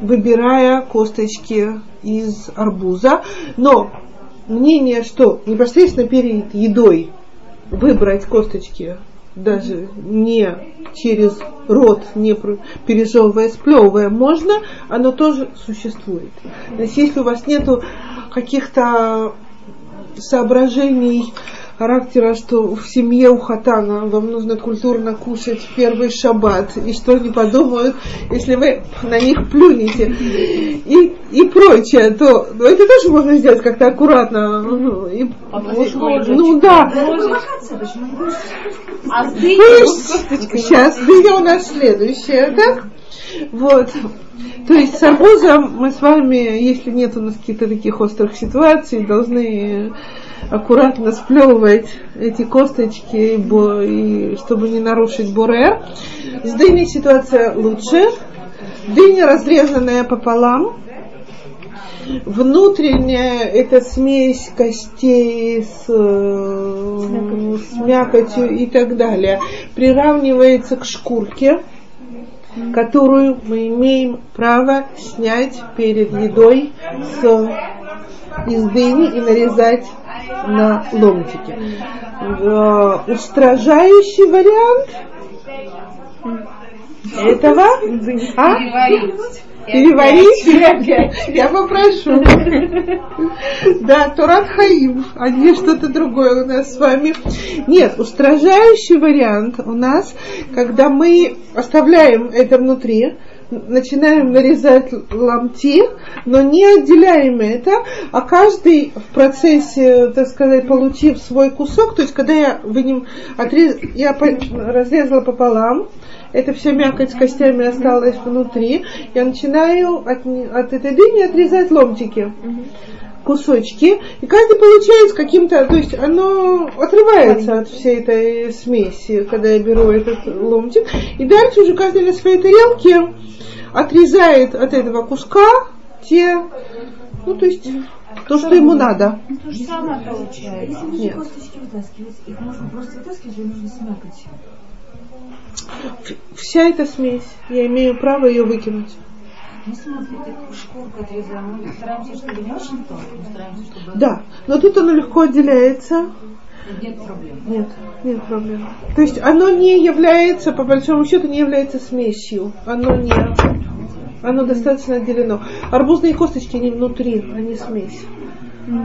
выбирая косточки из арбуза. Но мнение, что непосредственно перед едой выбрать косточки даже не через рот, не пережевывая, сплевывая, можно, оно тоже существует. То есть если у вас нету каких-то соображений характера, что в семье у хатана вам нужно культурно кушать в первый шаббат, и что они подумают, если вы на них плюнете, и, и прочее, то ну, это тоже можно сделать как-то аккуратно. Ну, и- ну да? А Сейчас, дыня у нас следующая, так? Вот. То есть с арбузом мы с вами, если нет у нас каких-то таких острых ситуаций, должны аккуратно сплевывать эти косточки, и и чтобы не нарушить буре. С дыней ситуация лучше. Дыня разрезанная пополам. Внутренняя это смесь костей с, э, с мякотью и так далее приравнивается к шкурке, которую мы имеем право снять перед едой с, из дыни и нарезать на ломтики. Э, Устражающий вариант этого а? Переварить? Я попрошу. Да, Турат Хаим, а не что-то другое у нас с вами. Нет, устражающий вариант у нас, когда мы оставляем это внутри, начинаем нарезать ломти, но не отделяем это, а каждый в процессе, так сказать, получив свой кусок, то есть когда я вынем, отрез, я разрезала пополам, эта вся мякоть с костями осталась внутри, я начинаю от, от этой дыни отрезать ломтики. Кусочки, и каждый получает каким-то, то есть оно отрывается от всей этой смеси, когда я беру этот ломтик, и дальше уже каждый на своей тарелке отрезает от этого куска те, ну то есть то, что ему надо. Ну, то же самое получается. Если Нет. косточки вытаскивать, их можно просто вытаскивать или нужно смякать? Вся эта смесь, я имею право ее выкинуть. Если мы вот эту шкурку отрезаем, мы стараемся, чтобы не очень тонко, мы стараемся, чтобы Да, но тут оно легко отделяется. нет проблем. Нет, нет проблем. То есть оно не является, по большому счету, не является смесью. Оно не, оно достаточно отделено. Арбузные косточки, они внутри, они смесь.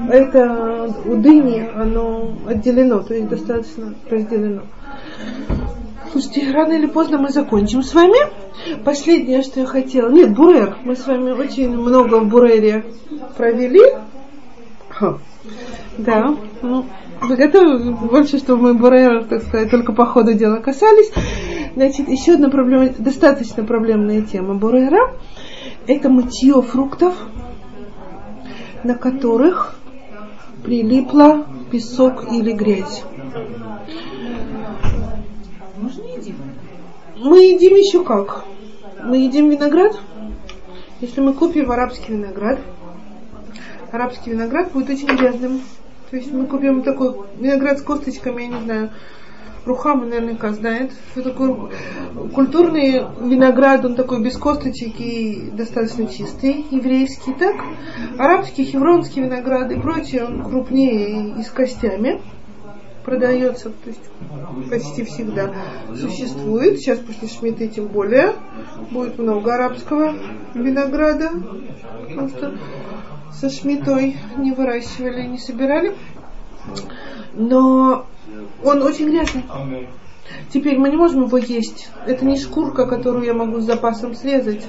Это у дыни, оно отделено, то есть достаточно разделено. Слушайте, рано или поздно мы закончим с вами. Последнее, что я хотела. Нет, бурер. Мы с вами очень много в бурере провели. Ха. Да. Ну, вы готовы? Больше, что мы бурер, так сказать, только по ходу дела касались. Значит, еще одна проблема, достаточно проблемная тема бурера. Это мытье фруктов, на которых прилипла песок или грязь. Мы едим еще как? Мы едим виноград. Если мы купим арабский виноград, арабский виноград будет очень грязным. То есть мы купим такой виноград с косточками, я не знаю, Рухама наверняка знает, что такое культурный виноград, он такой без косточек и достаточно чистый, еврейский, так? Арабский, хевронский виноград и прочее, он крупнее и с костями продается, то есть почти всегда существует. Сейчас после Шмиты тем более будет много арабского винограда, потому что со Шмитой не выращивали, не собирали. Но он очень грязный. Теперь мы не можем его есть. Это не шкурка, которую я могу с запасом срезать.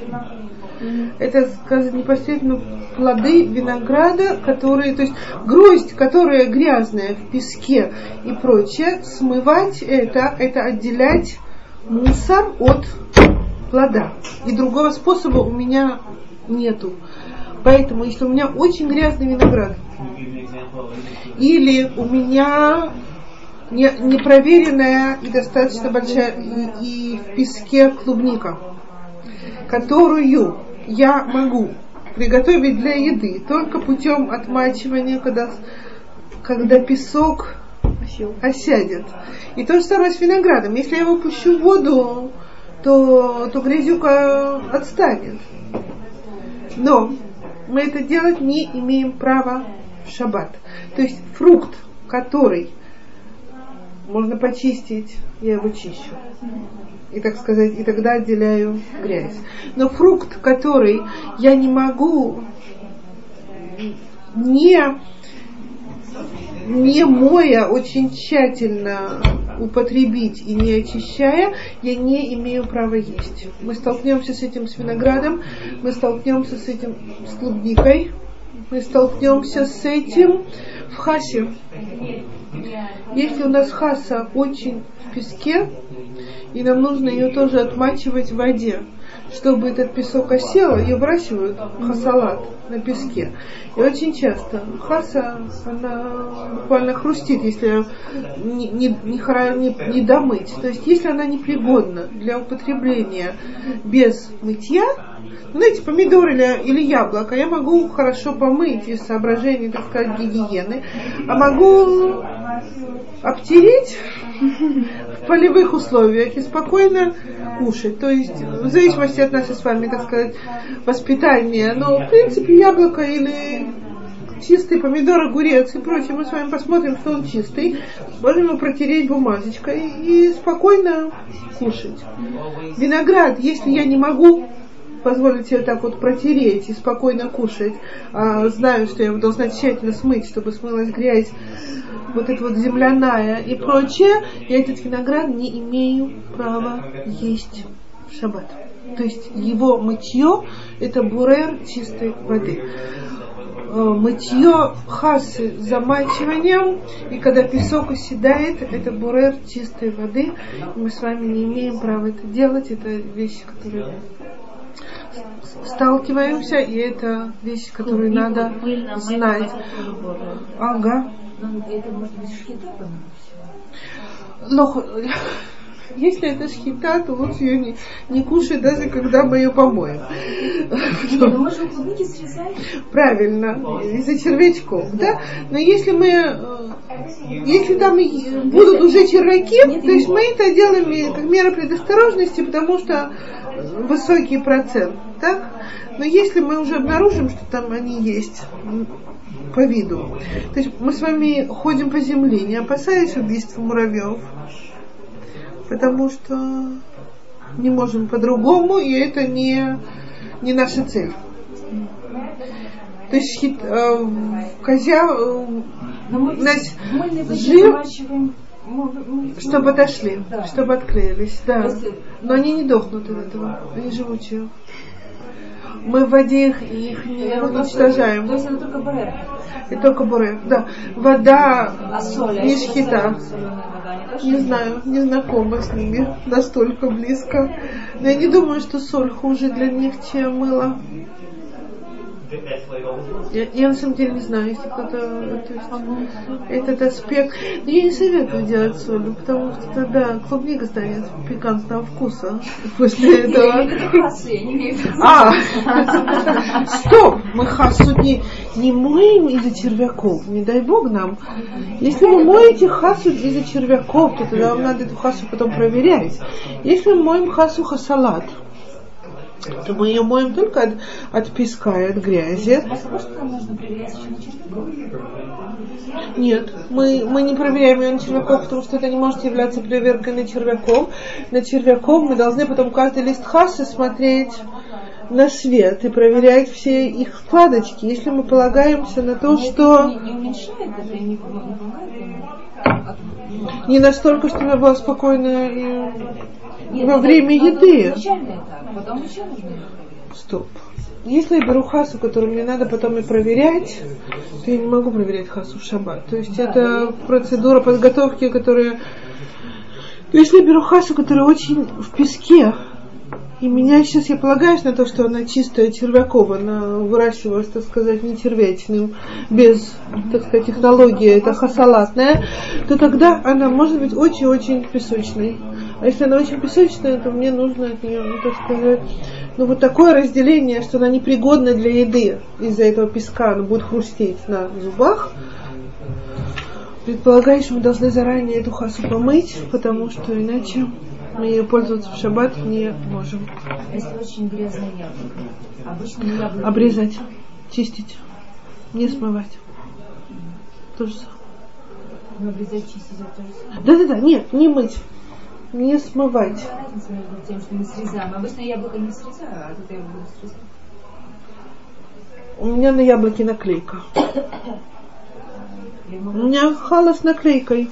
Это, сказать, непосредственно плоды винограда, которые, то есть гроздь, которая грязная в песке и прочее, смывать это, это отделять мусор от плода. И другого способа у меня нету. Поэтому, если у меня очень грязный виноград, или у меня не, непроверенная и достаточно большая и, и в песке клубника, которую я могу приготовить для еды только путем отмачивания, когда, когда песок осядет. И то же самое с виноградом. Если я его пущу в воду, то, то грязюка отстанет. Но мы это делать не имеем права в шаббат. То есть фрукт, который можно почистить, я его чищу. И так сказать, и тогда отделяю грязь. Но фрукт, который я не могу не, не моя очень тщательно употребить и не очищая, я не имею права есть. Мы столкнемся с этим с виноградом, мы столкнемся с этим с клубникой, мы столкнемся с этим в хасе. Если у нас хаса очень в песке, и нам нужно ее тоже отмачивать в воде, чтобы этот песок осел, ее выращивают хасалат на песке. И очень часто хаса, она буквально хрустит, если не, не, не, не, не домыть. То есть, если она непригодна для употребления без мытья, знаете, помидор или, или яблоко я могу хорошо помыть из соображений, так сказать, гигиены, а могу обтереть в полевых условиях и спокойно кушать. То есть, в зависимости от нашей с вами, так сказать, воспитания. Но, в принципе, яблоко или чистый помидор, огурец и прочее, мы с вами посмотрим, что он чистый. Можем его протереть бумажечкой и спокойно кушать. Виноград, если я не могу позволить себе так вот протереть и спокойно кушать, а знаю, что я его должна тщательно смыть, чтобы смылась грязь, вот эта вот земляная и прочее, я этот виноград не имею права есть в шаббат. То есть его мытье это бурер чистой воды. Э, Мытье хасы замачиванием, и когда песок оседает, это бурер чистой воды. Мы с вами не имеем права это делать, это вещи, которые сталкиваемся, и это вещь, которую Книга надо знать. Ага. Ну, это может быть всего. Но если это шхита, то лучше ее не, не кушай, даже когда мы ее помоем. Ну. Правильно, из-за червячков, да? Но если мы, э, если там будут уже червяки, то есть мы это делаем как мера предосторожности, потому что высокий процент, так? Но если мы уже обнаружим, что там они есть по виду, то есть мы с вами ходим по земле, не опасаясь убийства муравьев, потому что не можем по-другому, и это не, не наша цель. То есть хит, э, козя, э, Значит, жир- чтобы отошли, Да. чтобы отклеились, да. Но они не дохнут от этого, они живучие. Мы в воде их, их не уничтожаем. То есть это только барер. И только буры, да. Вода А соль? а не шхита. Не знаю, не знакома с ними настолько близко. Но я не думаю, что соль хуже для них, чем мыло. Я, я на самом деле не знаю, если кто-то этот аспект. Но я не советую делать солью, потому что тогда клубника станет пикантного вкуса после этого. Я не имею. А, стоп, мы хасу не, не моем из-за червяков, не дай бог нам. Если вы моете хасу из-за червяков, то тогда вам надо эту хасу потом проверять. Если мы моем хасу хасалат, то мы ее моем только от, от песка и от грязи. А? Нет, мы, мы не проверяем ее на червяков, потому что это не может являться проверкой на червяков. На червяков мы должны потом каждый лист хасы смотреть на свет и проверять все их вкладочки. Если мы полагаемся на то, что Не, это настолько, что я была спокойна и Нет, во это- время это еды. Потом еще нужно. Стоп. Если я беру хасу, которую мне надо потом и проверять, то я не могу проверять хасу в шаббат. То есть это процедура подготовки, которая... То Если я беру хасу, которая очень в песке, и меня сейчас я полагаюсь на то, что она чистая червяков, она выращивалась, так сказать, не червячным, без, так сказать, технологии, это хасалатная, то тогда она может быть очень-очень песочной. А если она очень песочная, то мне нужно от нее, ну, так сказать, ну вот такое разделение, что она непригодна для еды из-за этого песка, она будет хрустеть на зубах. Предполагаю, что мы должны заранее эту хасу помыть, потому что иначе мы ее пользоваться в шаббат не можем. Если очень грязное яблоко? Обычно мы яблоко... Обрезать, чистить, не смывать. То же самое. Ну, обрезать, чистить, это тоже самое. Да-да-да, нет, не мыть, не смывать. Разница между тем, что мы срезаем. Обычно яблоко не срезаю, а тут я буду срезать. У меня на яблоке наклейка. У меня хала с наклейкой.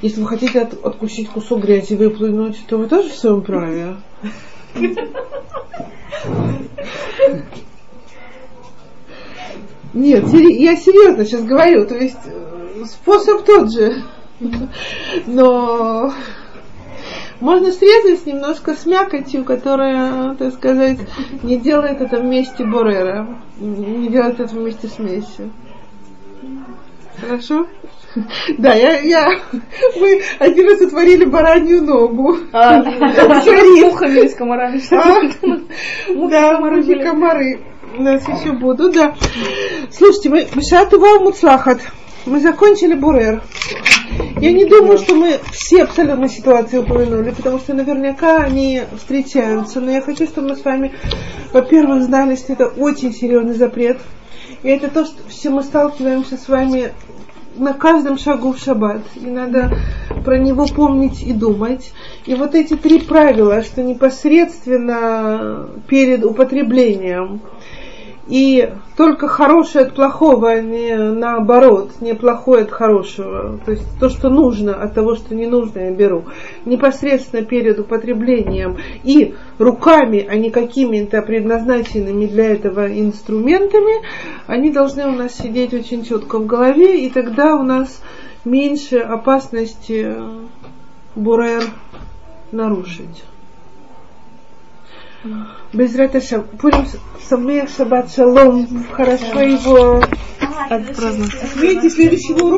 Если вы хотите от- откусить кусок грязи и выплюнуть, то вы тоже в своем праве. Нет, я серьезно сейчас говорю, то есть э, способ тот же. Но можно срезать немножко с мякотью, которая, так сказать, не делает это вместе борера, не делает это вместе смеси. Хорошо? Да, я, я, мы один раз утворили баранью ногу. А, мухами или с комарами. А, Да, мухи комары. У нас еще будут, да. Слушайте, мы Бешату вам муцлахат. Мы закончили Бурер. Я не думаю, что мы все абсолютно ситуации упомянули, потому что наверняка они встречаются. Но я хочу, чтобы мы с вами, во-первых, знали, что это очень серьезный запрет. И это то, что все мы сталкиваемся с вами на каждом шагу в шаббат. И надо про него помнить и думать. И вот эти три правила, что непосредственно перед употреблением и только хорошее от плохого, а не наоборот, не плохое от хорошего. То есть то, что нужно от того, что не нужно, я беру. Непосредственно перед употреблением и руками, а не какими-то предназначенными для этого инструментами, они должны у нас сидеть очень четко в голове, и тогда у нас меньше опасности бурер нарушить. Без Раташа. Пурим Самех Шаббат Шалом. Хорошо его Отпраздновать. отметьте следующего урока.